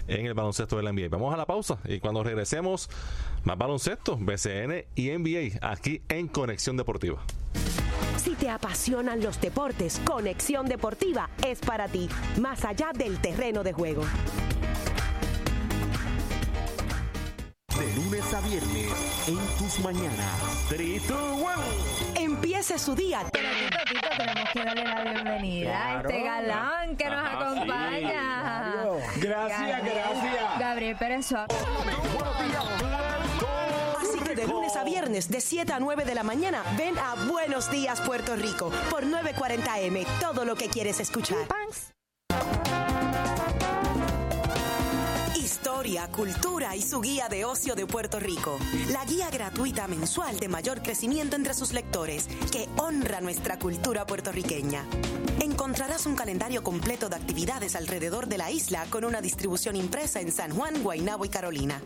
en el baloncesto de la NBA. Vamos a la pausa y cuando regresemos más baloncesto, BCN y NBA aquí en Conexión Deportiva. Si te apasionan los deportes, Conexión Deportiva es para ti, más allá del terreno de juego. De lunes a viernes, en tus mañanas. 3, 2, 1. Empiece su día. Pero Tito, tenemos que darle la bienvenida a este galán que nos acompaña. Gracias, gracias. Gabriel Pérez Suárez de lunes a viernes de 7 a 9 de la mañana, ven a Buenos Días Puerto Rico por 940M. Todo lo que quieres escuchar. historia, cultura y su guía de ocio de Puerto Rico. La guía gratuita mensual de mayor crecimiento entre sus lectores, que honra nuestra cultura puertorriqueña. Encontrarás un calendario completo de actividades alrededor de la isla con una distribución impresa en San Juan, Guaynabo y Carolina.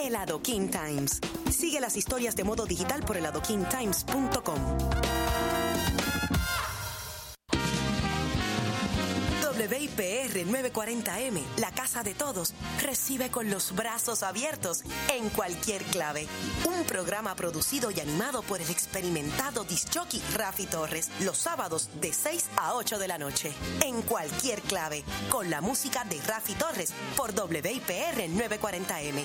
El Adoquin Times. Sigue las historias de modo digital por eladoquintimes.com. WIPR 940M, la casa de todos, recibe con los brazos abiertos en cualquier clave. Un programa producido y animado por el experimentado disjockey Rafi Torres, los sábados de 6 a 8 de la noche. En cualquier clave, con la música de Rafi Torres por WIPR 940M.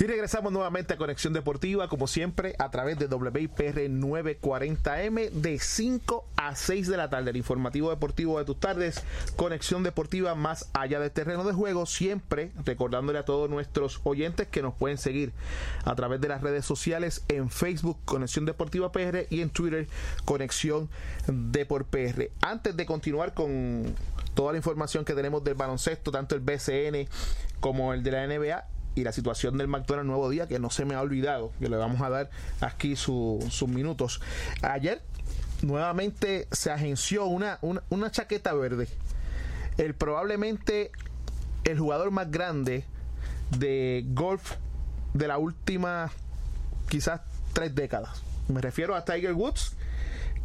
Y regresamos nuevamente a Conexión Deportiva, como siempre, a través de WIPR 940M de 5 a 6 de la tarde. El informativo deportivo de tus tardes, Conexión Deportiva más allá del terreno de juego. Siempre recordándole a todos nuestros oyentes que nos pueden seguir a través de las redes sociales en Facebook, Conexión Deportiva PR y en Twitter, Conexión Deport PR. Antes de continuar con toda la información que tenemos del baloncesto, tanto el BCN como el de la NBA, y la situación del McDonald's Nuevo Día, que no se me ha olvidado, que le vamos a dar aquí sus minutos. Ayer nuevamente se agenció una, una, chaqueta verde. El probablemente el jugador más grande de golf de la última quizás tres décadas. Me refiero a Tiger Woods,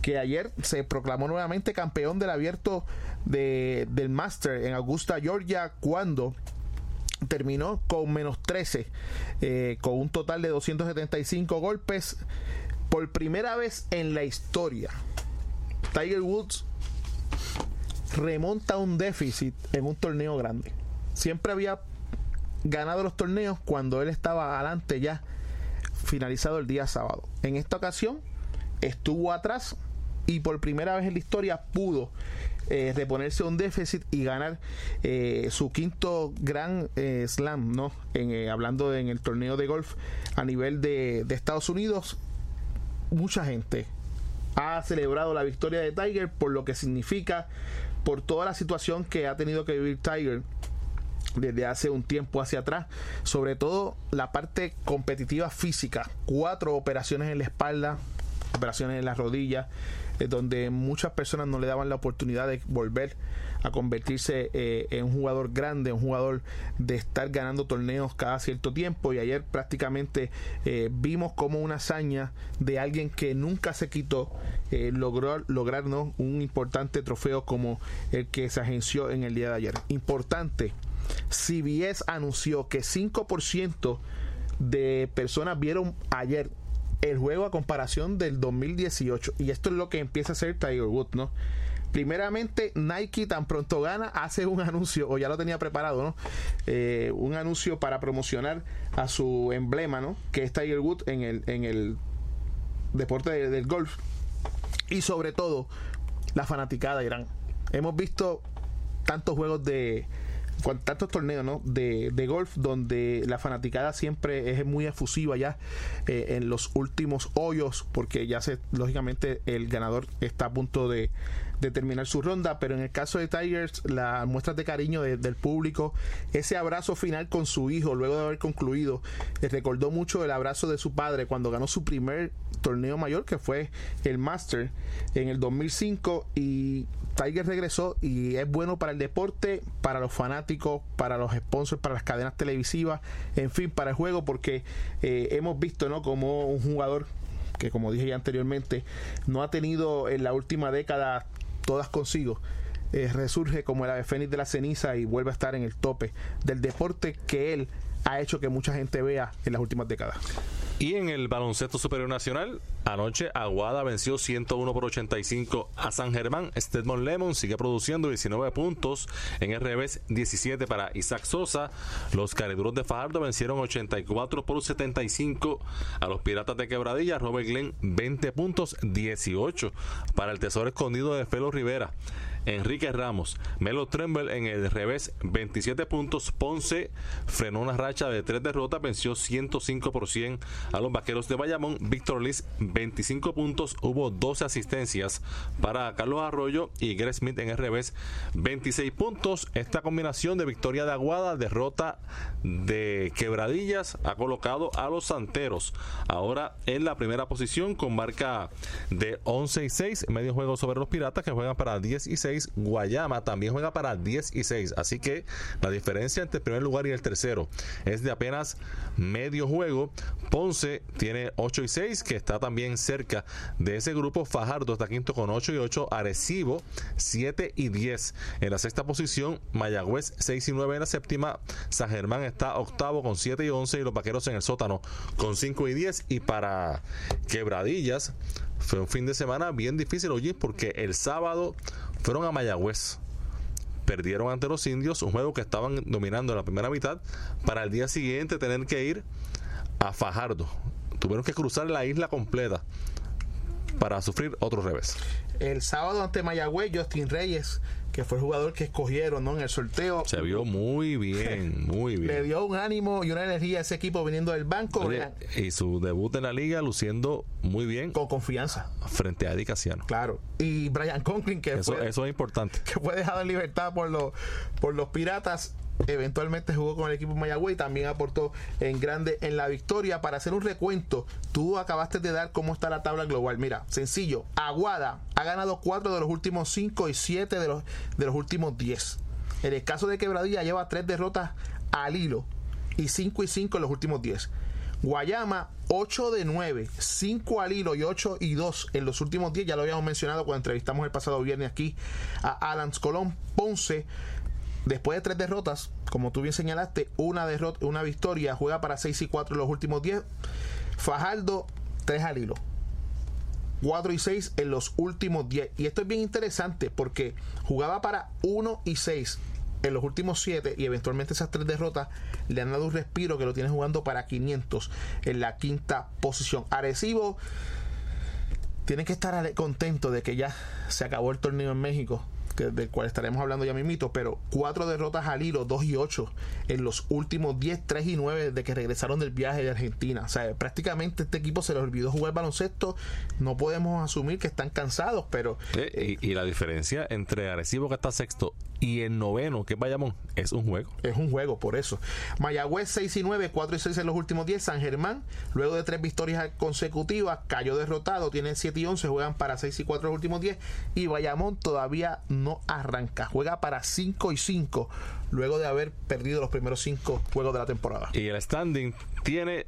que ayer se proclamó nuevamente campeón del abierto de, del Master en Augusta, Georgia, cuando terminó con menos 13, eh, con un total de 275 golpes por primera vez en la historia. Tiger Woods remonta un déficit en un torneo grande. Siempre había ganado los torneos cuando él estaba adelante ya finalizado el día sábado. En esta ocasión estuvo atrás y por primera vez en la historia pudo eh, reponerse un déficit y ganar eh, su quinto gran eh, slam, ¿no? En, eh, hablando en el torneo de golf a nivel de, de Estados Unidos, mucha gente ha celebrado la victoria de Tiger por lo que significa, por toda la situación que ha tenido que vivir Tiger desde hace un tiempo hacia atrás, sobre todo la parte competitiva física, cuatro operaciones en la espalda, operaciones en las rodillas, eh, donde muchas personas no le daban la oportunidad de volver a convertirse eh, en un jugador grande, un jugador de estar ganando torneos cada cierto tiempo y ayer prácticamente eh, vimos como una hazaña de alguien que nunca se quitó logró lograrnos un importante trofeo como el que se agenció en el día de ayer. Importante, CBS anunció que 5% de personas vieron ayer el juego a comparación del 2018 y esto es lo que empieza a hacer Tiger Woods, ¿no? primeramente Nike tan pronto gana hace un anuncio o ya lo tenía preparado no eh, un anuncio para promocionar a su emblema no que es Tiger Woods en el en el deporte de, del golf. Y sobre todo la fanaticada Irán. Hemos visto tantos juegos de tantos torneos ¿no? de, de, golf donde la fanaticada siempre es muy efusiva ya eh, en los últimos hoyos porque ya se lógicamente el ganador está a punto de, de terminar su ronda, pero en el caso de Tigers, las muestras de cariño de, del público, ese abrazo final con su hijo luego de haber concluido, le recordó mucho el abrazo de su padre cuando ganó su primer torneo mayor, que fue el Master en el 2005, y Tiger regresó y es bueno para el deporte, para los fanáticos, para los sponsors, para las cadenas televisivas, en fin, para el juego, porque eh, hemos visto, ¿no? Como un jugador que como dije ya anteriormente, no ha tenido en la última década todas consigo, eh, resurge como el ave fénix de la ceniza y vuelve a estar en el tope del deporte que él ha hecho que mucha gente vea en las últimas décadas. Y en el baloncesto superior nacional, anoche Aguada venció 101 por 85 a San Germán. Stedmont Lemon sigue produciendo 19 puntos. En el revés, 17 para Isaac Sosa. Los cariduros de Fajardo vencieron 84 por 75 a los Piratas de Quebradilla. Robert Glenn, 20 puntos, 18 para el Tesoro Escondido de Felo Rivera. Enrique Ramos. Melo Tremble en el revés, 27 puntos. Ponce frenó una racha de tres derrotas, venció 105% a los vaqueros de Bayamón. Víctor Liz, 25 puntos. Hubo 12 asistencias para Carlos Arroyo y Greg Smith en el revés, 26 puntos. Esta combinación de victoria de Aguada, derrota de Quebradillas, ha colocado a los Santeros ahora en la primera posición con marca de 11 y 6, medio juego sobre los Piratas que juegan para 10 y 6. Guayama también juega para 10 y 6. Así que la diferencia entre el primer lugar y el tercero es de apenas medio juego. Ponce tiene 8 y 6, que está también cerca de ese grupo. Fajardo está quinto con 8 y 8. Arecibo 7 y 10. En la sexta posición, Mayagüez 6 y 9 en la séptima. San Germán está octavo con 7 y 11 y los vaqueros en el sótano con 5 y 10. Y para Quebradillas fue un fin de semana bien difícil, oye, porque el sábado fueron a Mayagüez perdieron ante los indios, un juego que estaban dominando en la primera mitad, para el día siguiente tener que ir a Fajardo. Tuvieron que cruzar la isla completa para sufrir otro revés. El sábado ante Mayagüez, Justin Reyes que fue el jugador que escogieron ¿no? en el sorteo. Se vio muy bien, muy bien. Le dio un ánimo y una energía a ese equipo viniendo del banco. y su debut en la liga luciendo muy bien. Con confianza. Frente a Eddie Casiano. Claro. Y Brian Conklin, que eso, eso es importante. Que fue dejado en libertad por los, por los piratas eventualmente jugó con el equipo Mayagüez y también aportó en grande en la victoria. Para hacer un recuento, tú acabaste de dar cómo está la tabla global. Mira, sencillo, Aguada ha ganado 4 de los últimos 5 y 7 de los, de los últimos 10. En el caso de Quebradilla lleva 3 derrotas al hilo y 5 y 5 en los últimos 10. Guayama 8 de 9, 5 al hilo y 8 y 2 en los últimos 10. Ya lo habíamos mencionado cuando entrevistamos el pasado viernes aquí a Adams Colón. Ponce Después de tres derrotas, como tú bien señalaste, una derrota, una victoria, juega para 6 y 4 en los últimos 10. Fajardo, 3 al hilo. 4 y 6 en los últimos 10. Y esto es bien interesante porque jugaba para 1 y 6 en los últimos 7 y eventualmente esas tres derrotas le han dado un respiro que lo tiene jugando para 500 en la quinta posición. Arecibo tiene que estar contento de que ya se acabó el torneo en México del cual estaremos hablando ya mismito, pero cuatro derrotas al hilo, 2 y 8 en los últimos 10, 3 y 9 de que regresaron del viaje de Argentina. O sea, prácticamente este equipo se les olvidó jugar baloncesto. No podemos asumir que están cansados, pero... y, y, la diferencia entre Arecibo que está sexto y el noveno, que es Bayamón, es un juego. Es un juego, por eso. Mayagüez 6 y 9, 4 y 6 en los últimos 10. San Germán, luego de tres victorias consecutivas, cayó derrotado, tiene 7 y 11, juegan para 6 y 4 en los últimos 10. Y Bayamón todavía no arranca, juega para 5 y 5, luego de haber perdido los primeros 5 juegos de la temporada. Y el standing tiene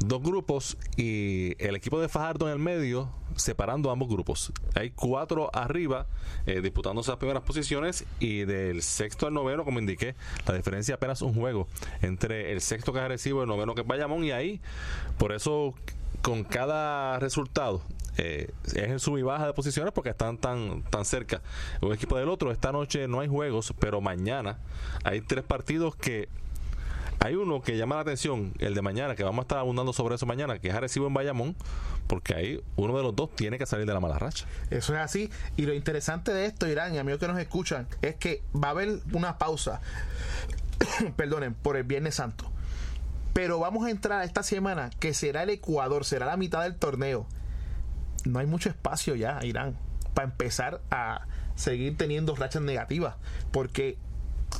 dos grupos y el equipo de Fajardo en el medio separando ambos grupos. Hay cuatro arriba eh, disputando esas primeras posiciones y del sexto al noveno, como indiqué, la diferencia apenas un juego entre el sexto que es Arecibo y el noveno que es Bayamón y ahí, por eso con cada resultado eh, es el sub y baja de posiciones porque están tan, tan cerca un equipo del otro. Esta noche no hay juegos, pero mañana hay tres partidos que hay uno que llama la atención, el de mañana, que vamos a estar abundando sobre eso mañana, que es Arecibo en Bayamón, porque ahí uno de los dos tiene que salir de la mala racha. Eso es así. Y lo interesante de esto, Irán, y amigos que nos escuchan, es que va a haber una pausa, perdonen, por el Viernes Santo. Pero vamos a entrar esta semana, que será el Ecuador, será la mitad del torneo. No hay mucho espacio ya, Irán, para empezar a seguir teniendo rachas negativas, porque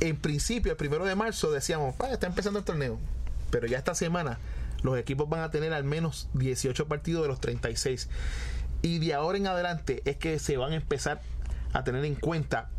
en principio, el primero de marzo, decíamos, ah, está empezando el torneo. Pero ya esta semana los equipos van a tener al menos 18 partidos de los 36. Y de ahora en adelante es que se van a empezar a tener en cuenta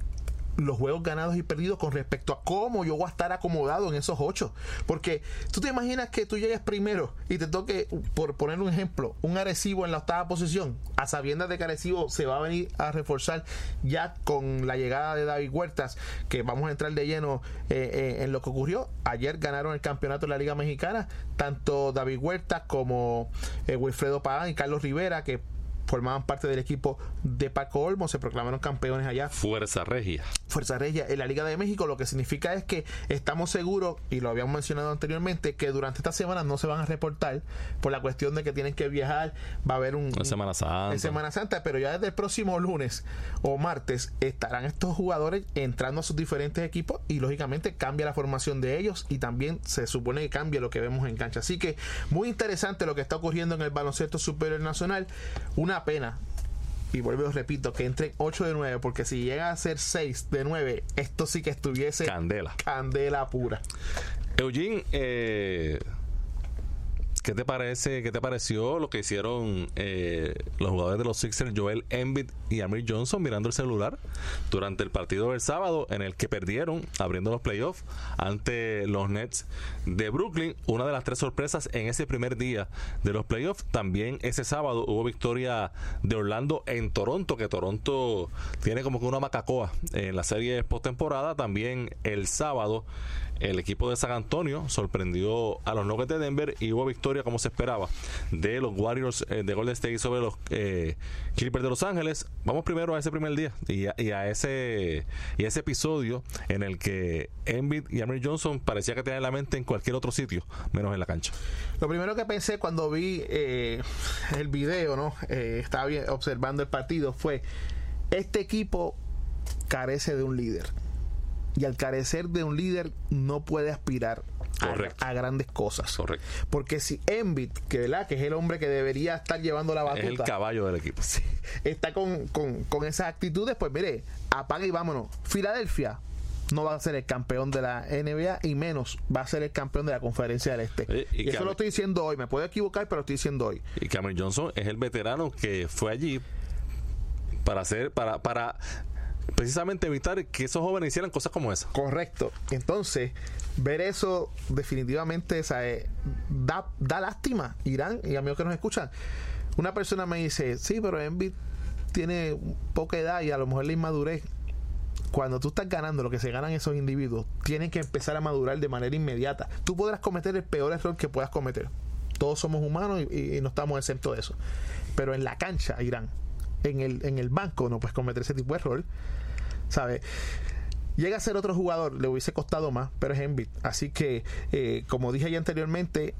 los juegos ganados y perdidos con respecto a cómo yo voy a estar acomodado en esos ocho. Porque tú te imaginas que tú llegues primero y te toque, por poner un ejemplo, un Arecibo en la octava posición, a sabiendas de que Arecibo se va a venir a reforzar ya con la llegada de David Huertas, que vamos a entrar de lleno eh, eh, en lo que ocurrió. Ayer ganaron el campeonato de la Liga Mexicana, tanto David Huertas como eh, Wilfredo Pagán y Carlos Rivera, que formaban parte del equipo de Paco Olmo, se proclamaron campeones allá. Fuerza Regia. Fuerza Regia en la Liga de México, lo que significa es que estamos seguros, y lo habíamos mencionado anteriormente, que durante esta semana no se van a reportar por la cuestión de que tienen que viajar, va a haber un... En Semana Santa. En Semana Santa, pero ya desde el próximo lunes o martes estarán estos jugadores entrando a sus diferentes equipos y lógicamente cambia la formación de ellos y también se supone que cambia lo que vemos en cancha. Así que muy interesante lo que está ocurriendo en el baloncesto superior nacional. Una pena y vuelvo y repito, que entren 8 de 9, porque si llega a ser 6 de 9, esto sí que estuviese Candela. candela pura. Eugene, eh, ¿qué te parece, qué te pareció lo que hicieron eh, los jugadores de los Sixers, Joel Embiid y Amir Johnson mirando el celular durante el partido del sábado en el que perdieron abriendo los playoffs ante los Nets de Brooklyn, una de las tres sorpresas en ese primer día de los playoffs. También ese sábado hubo victoria de Orlando en Toronto, que Toronto tiene como que una macacoa en la serie postemporada. También el sábado el equipo de San Antonio sorprendió a los Nuggets de Denver y hubo victoria como se esperaba de los Warriors eh, de Golden State sobre los eh, Clippers de Los Ángeles. Vamos primero a ese primer día y a, ese y ese episodio en el que Embiid y Amir Johnson parecía que tenían la mente en cualquier otro sitio menos en la cancha. Lo primero que pensé cuando vi eh, el video, ¿no? Eh, estaba observando el partido, fue este equipo carece de un líder. Y al carecer de un líder no puede aspirar a, grandes cosas. Correcto. Porque si Embiid, que, ¿verdad? que es el hombre que debería estar llevando la Es batuta, el caballo del equipo. Sí, está con, con, con esas actitudes, pues mire, apaga y vámonos. Filadelfia no va a ser el campeón de la NBA y menos va a ser el campeón de la conferencia del Este. Oye, y eso lo estoy diciendo hoy, me puedo equivocar, pero lo estoy diciendo hoy. Y Cameron Johnson es el veterano que fue allí para hacer, para, para precisamente evitar que esos jóvenes hicieran cosas como esa. Correcto. Entonces, ver eso definitivamente eh, da, da lástima, Irán y amigos que nos escuchan. Una persona me dice, sí, pero Embiid tiene poca edad y a lo mejor la inmadurez. Cuando tú estás ganando lo que se ganan esos individuos, tienen que empezar a madurar de manera inmediata. Tú podrás cometer el peor error que puedas cometer. Todos somos humanos y, y no estamos exentos de eso. Pero en la cancha, Irán, en el, en el banco no puedes cometer ese tipo de error. ¿Sabes? Llega a ser otro jugador, le hubiese costado más, pero es Embiid. Así que, eh, como dije ya anteriormente,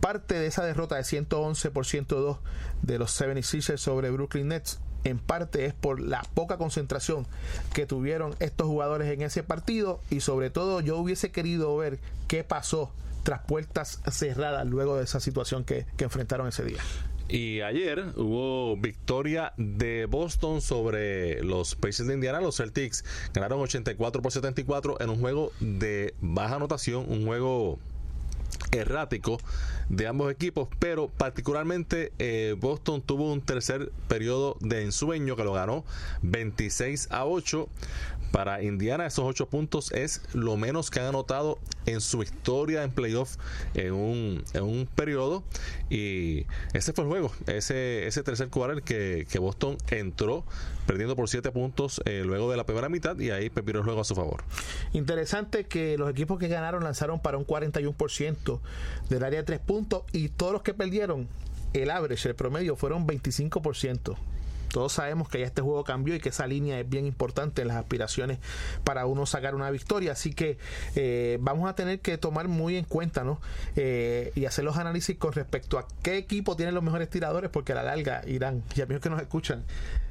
parte de esa derrota de 111 por 102 de los 76ers sobre Brooklyn Nets, en parte es por la poca concentración que tuvieron estos jugadores en ese partido y sobre todo yo hubiese querido ver qué pasó tras puertas cerradas luego de esa situación que, que enfrentaron ese día. Y ayer hubo victoria de Boston sobre los Pacers de Indiana. Los Celtics ganaron 84 por 74 en un juego de baja anotación, un juego errático de ambos equipos, pero particularmente eh, Boston tuvo un tercer periodo de ensueño que lo ganó 26 a 8. Para Indiana esos 8 puntos es lo menos que han anotado en su historia en playoff en un, en un periodo y ese fue el juego, ese, ese tercer quarter que, que Boston entró perdiendo por 7 puntos eh, luego de la primera mitad y ahí pues, viró el juego a su favor. Interesante que los equipos que ganaron lanzaron para un 41% del área de 3 puntos y todos los que perdieron, el average, el promedio, fueron 25%. Todos sabemos que ya este juego cambió y que esa línea es bien importante en las aspiraciones para uno sacar una victoria. Así que eh, vamos a tener que tomar muy en cuenta ¿no? Eh, y hacer los análisis con respecto a qué equipo tiene los mejores tiradores, porque a la larga irán, y amigos que nos escuchan,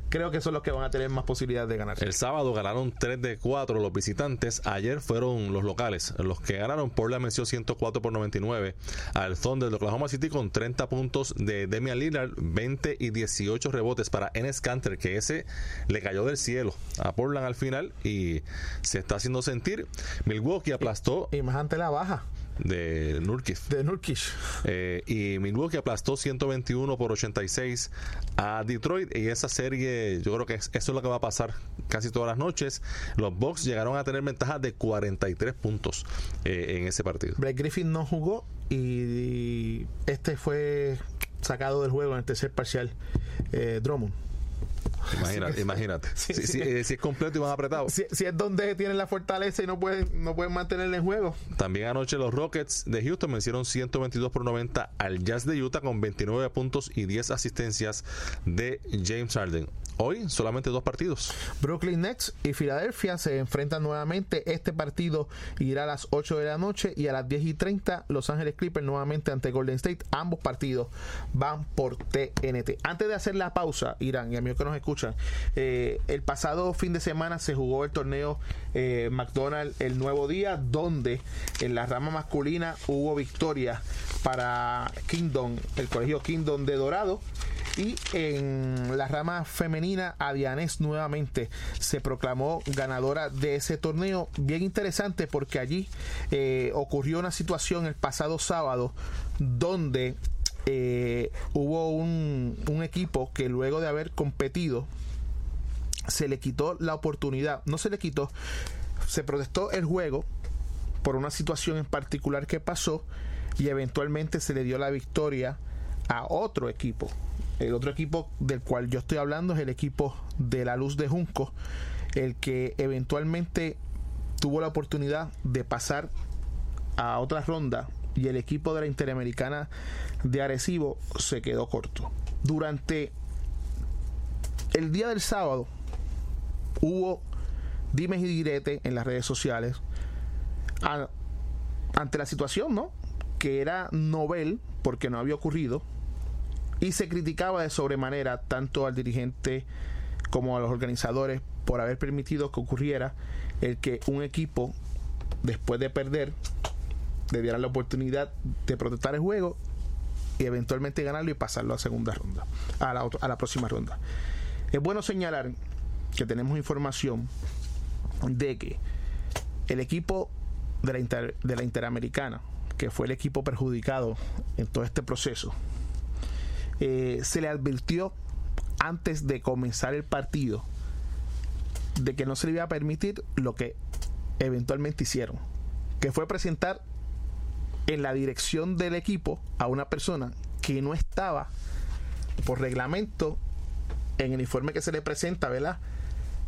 creo que son los que van a tener más posibilidades de ganar. El sábado ganaron 3 de 4 los visitantes. Ayer fueron los locales. Los que ganaron por la mención 104 por 99 al Thunder de Oklahoma City con 30 puntos de Demian Lillard, 20 y 18 rebotes para Enes Kanter, que ese le cayó del cielo a Portland al final y se está haciendo sentir. Milwaukee aplastó Y más ante la baja de Nurkic. de Nurkic. Eh, y Milwaukee aplastó 121 por 86 a Detroit y esa serie yo creo que es- eso es lo que va a pasar casi todas las noches los Bucks llegaron a tener ventaja de 43 puntos eh, en ese partido Blake Griffin no jugó y este fue sacado del juego en el tercer parcial. Eh, Drummond. Imagínate, imagínate. si, si- eh, si es completo y más apretado. Si, si es donde tienen la fortaleza y no pueden, no pueden mantenerle en juego. También anoche los Rockets de Houston vencieron 122 por 90 al Jazz de Utah con 29 puntos y 10 asistencias de James Harden. Hoy solamente dos partidos. Brooklyn Nets y Filadelfia se enfrentan nuevamente. Este partido irá a las 8 de la noche y a las 10 y 30 Los Ángeles Clippers nuevamente ante Golden State. Ambos partidos van por TNT. Antes de hacer la pausa, Irán y amigos que nos escuchan, eh, el pasado fin de semana se jugó el torneo eh, McDonald's el nuevo día, donde en la rama masculina hubo victoria para Kingdom, el colegio Kingdom de Dorado. Y en la rama femenina, Adianés nuevamente se proclamó ganadora de ese torneo. Bien interesante porque allí eh, ocurrió una situación el pasado sábado donde eh, hubo un, un equipo que luego de haber competido se le quitó la oportunidad, no se le quitó, se protestó el juego por una situación en particular que pasó y eventualmente se le dio la victoria a otro equipo. El otro equipo del cual yo estoy hablando es el equipo de la Luz de Junco, el que eventualmente tuvo la oportunidad de pasar a otra ronda y el equipo de la Interamericana de Arecibo se quedó corto. Durante el día del sábado hubo dimes y diretes en las redes sociales ante la situación, ¿no? Que era novel porque no había ocurrido y se criticaba de sobremanera tanto al dirigente como a los organizadores por haber permitido que ocurriera el que un equipo después de perder le diera la oportunidad de protestar el juego y eventualmente ganarlo y pasarlo a segunda ronda, a la, a la próxima ronda. Es bueno señalar que tenemos información de que el equipo de la, Inter- de la Interamericana, que fue el equipo perjudicado en todo este proceso, eh, se le advirtió antes de comenzar el partido de que no se le iba a permitir lo que eventualmente hicieron, que fue presentar en la dirección del equipo a una persona que no estaba por reglamento en el informe que se le presenta, ¿verdad?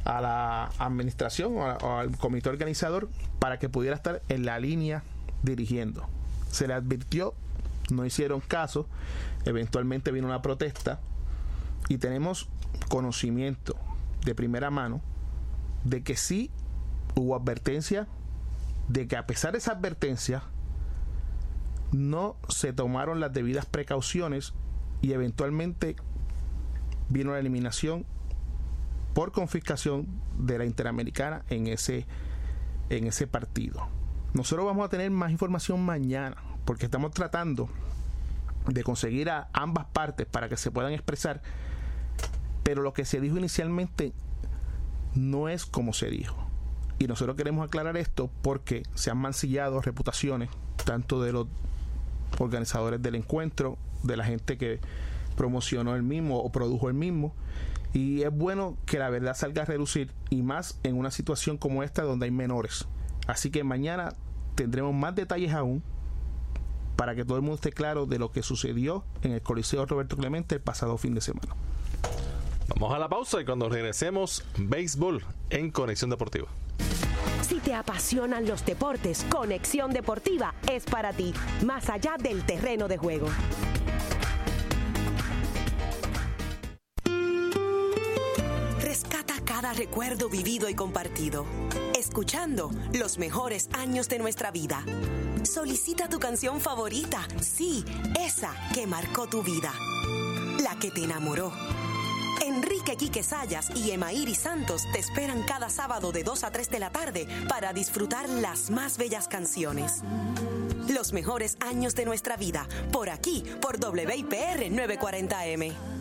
A la administración o, o al comité organizador para que pudiera estar en la línea dirigiendo. Se le advirtió, no hicieron caso, eventualmente vino una protesta y tenemos conocimiento de primera mano de que sí hubo advertencia, de que a pesar de esa advertencia, no se tomaron las debidas precauciones y eventualmente vino la eliminación por confiscación de la Interamericana en ese, en ese partido. Nosotros vamos a tener más información mañana porque estamos tratando de conseguir a ambas partes para que se puedan expresar, pero lo que se dijo inicialmente no es como se dijo. Y nosotros queremos aclarar esto porque se han mancillado reputaciones tanto de los organizadores del encuentro, de la gente que promocionó el mismo o produjo el mismo. Y es bueno que la verdad salga a relucir y más en una situación como esta donde hay menores. Así que mañana tendremos más detalles aún para que todo el mundo esté claro de lo que sucedió en el Coliseo Roberto Clemente el pasado fin de semana. Vamos a la pausa y cuando regresemos, béisbol en Conexión Deportiva. Si te apasionan los deportes, Conexión Deportiva es para ti, más allá del terreno de juego. Rescata cada recuerdo vivido y compartido, escuchando los mejores años de nuestra vida. Solicita tu canción favorita, sí, esa que marcó tu vida, la que te enamoró. Enrique Quique Sayas y Emairi Santos te esperan cada sábado de 2 a 3 de la tarde para disfrutar las más bellas canciones. Los mejores años de nuestra vida, por aquí, por WIPR 940M.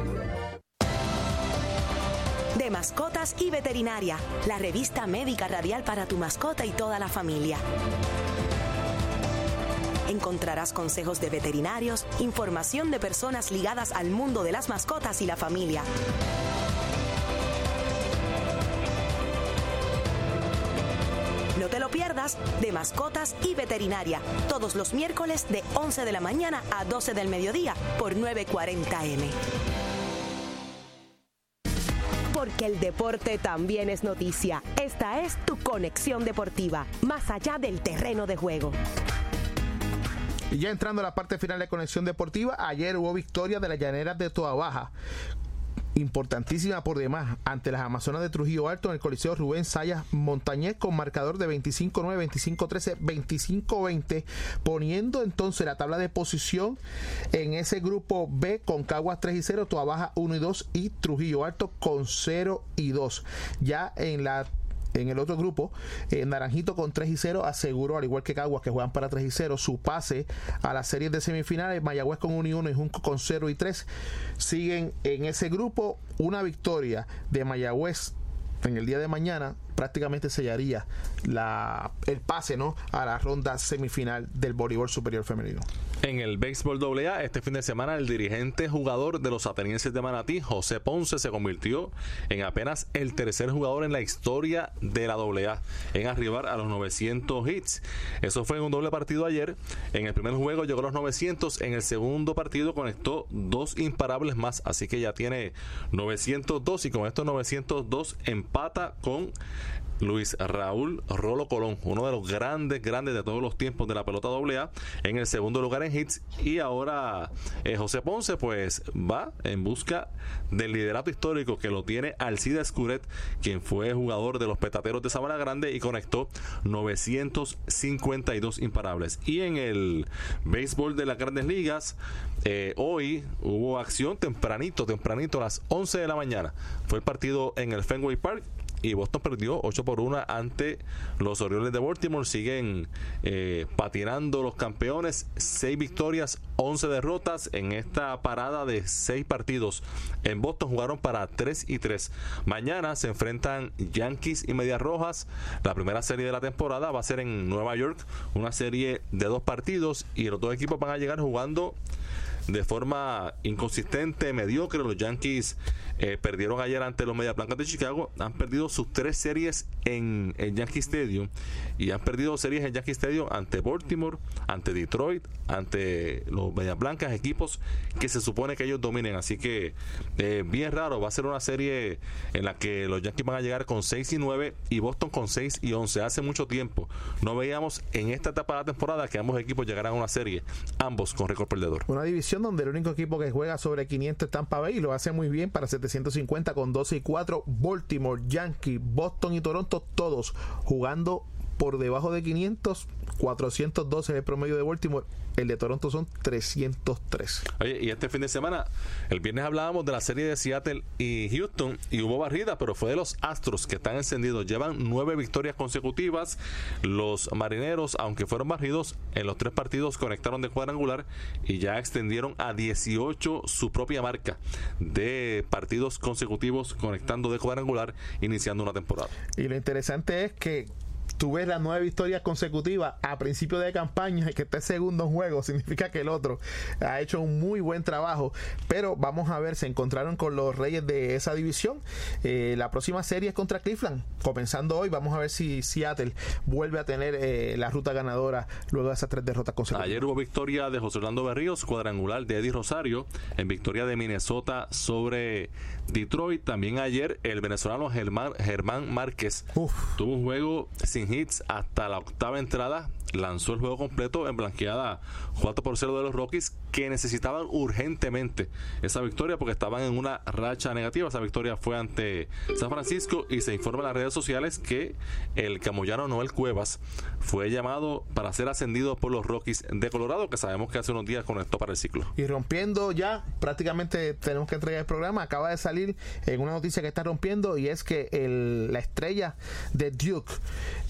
De mascotas y veterinaria, la revista médica radial para tu mascota y toda la familia. Encontrarás consejos de veterinarios, información de personas ligadas al mundo de las mascotas y la familia. No te lo pierdas de mascotas y veterinaria, todos los miércoles de 11 de la mañana a 12 del mediodía por 940M. El deporte también es noticia. Esta es tu conexión deportiva, más allá del terreno de juego. Y ya entrando a la parte final de Conexión Deportiva, ayer hubo victoria de las llaneras de Toa Baja. Importantísima por demás ante las Amazonas de Trujillo Alto en el Coliseo Rubén Sayas Montañez con marcador de 25-9, 25-13, 25-20, poniendo entonces la tabla de posición en ese grupo B con Caguas 3 y 0, Toa Baja 1 y 2 y Trujillo Alto con 0 y 2. Ya en la en el otro grupo, eh, Naranjito con 3 y 0 aseguró, al igual que Caguas, que juegan para 3 y 0, su pase a las series de semifinales. Mayagüez con 1 y 1 y Junco con 0 y 3. Siguen en ese grupo una victoria de Mayagüez en el día de mañana prácticamente sellaría la, el pase ¿no? a la ronda semifinal del voleibol superior femenino. En el béisbol AA, este fin de semana, el dirigente jugador de los atenienses de Manatí, José Ponce, se convirtió en apenas el tercer jugador en la historia de la AA en arribar a los 900 hits. Eso fue en un doble partido ayer. En el primer juego llegó a los 900, en el segundo partido conectó dos imparables más, así que ya tiene 902 y con estos 902 empata con Luis Raúl Rolo Colón, uno de los grandes, grandes de todos los tiempos de la pelota AA, en el segundo lugar en hits. Y ahora eh, José Ponce, pues va en busca del liderato histórico que lo tiene Alcida Escuret, quien fue jugador de los Petateros de Sabana Grande y conectó 952 imparables. Y en el béisbol de las grandes ligas, eh, hoy hubo acción tempranito, tempranito a las 11 de la mañana. Fue el partido en el Fenway Park y Boston perdió 8 por 1 ante los Orioles de Baltimore. Siguen eh, patinando los campeones, 6 victorias, 11 derrotas en esta parada de 6 partidos. En Boston jugaron para 3 y 3. Mañana se enfrentan Yankees y Medias Rojas. La primera serie de la temporada va a ser en Nueva York, una serie de dos partidos y los dos equipos van a llegar jugando de forma inconsistente, mediocre. Los Yankees eh, perdieron ayer ante los Medias Blancas de Chicago. Han perdido sus tres series en el Yankee Stadium y han perdido series en Yankee Stadium ante Baltimore, ante Detroit, ante los Medias Blancas, equipos que se supone que ellos dominen. Así que eh, bien raro. Va a ser una serie en la que los Yankees van a llegar con 6 y 9 y Boston con 6 y 11. Hace mucho tiempo no veíamos en esta etapa de la temporada que ambos equipos llegaran a una serie, ambos con récord perdedor. Una división donde el único equipo que juega sobre 500 es Tampa Bay y lo hace muy bien para 750 con 12 y 4. Baltimore, Yankee, Boston y Toronto, todos jugando por debajo de 500. 412 es el promedio de Baltimore. El de Toronto son 303. Oye, y este fin de semana, el viernes hablábamos de la serie de Seattle y Houston y hubo barrida, pero fue de los Astros que están encendidos. Llevan nueve victorias consecutivas. Los marineros, aunque fueron barridos, en los tres partidos conectaron de cuadrangular y ya extendieron a 18 su propia marca de partidos consecutivos conectando de cuadrangular, iniciando una temporada. Y lo interesante es que tú ves las nueve victorias consecutivas a principio de campaña y que esté segundo en juego, significa que el otro ha hecho un muy buen trabajo. Pero vamos a ver, se encontraron con los reyes de esa división. Eh, la próxima serie es contra Cleveland, comenzando hoy. Vamos a ver si Seattle vuelve a tener eh, la ruta ganadora luego de esas tres derrotas consecutivas. Ayer hubo victoria de José Orlando Berríos, cuadrangular de Eddie Rosario, en victoria de Minnesota sobre Detroit. También ayer el venezolano Germán, Germán Márquez tuvo un juego sin hits hasta la octava entrada lanzó el juego completo en blanqueada 4 por 0 de los Rockies que necesitaban urgentemente esa victoria porque estaban en una racha negativa. Esa victoria fue ante San Francisco y se informa en las redes sociales que el camoyano Noel Cuevas fue llamado para ser ascendido por los Rockies de Colorado, que sabemos que hace unos días conectó para el ciclo. Y rompiendo ya, prácticamente tenemos que entregar el programa. Acaba de salir en una noticia que está rompiendo y es que la estrella de Duke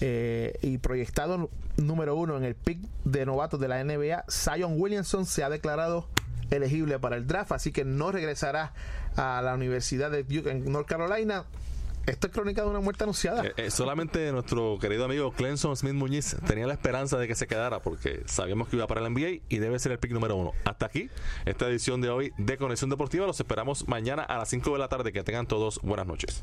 eh, y proyectado número uno en el pick de novatos de la NBA, Zion Williamson, se ha declarado elegible para el draft, así que no regresará a la Universidad de Duke en North Carolina. Esto es crónica de una muerte anunciada. Eh, eh, solamente nuestro querido amigo Clemson Smith Muñiz tenía la esperanza de que se quedara porque sabíamos que iba para el NBA y debe ser el pick número uno. Hasta aquí, esta edición de hoy de Conexión Deportiva. Los esperamos mañana a las 5 de la tarde. Que tengan todos buenas noches.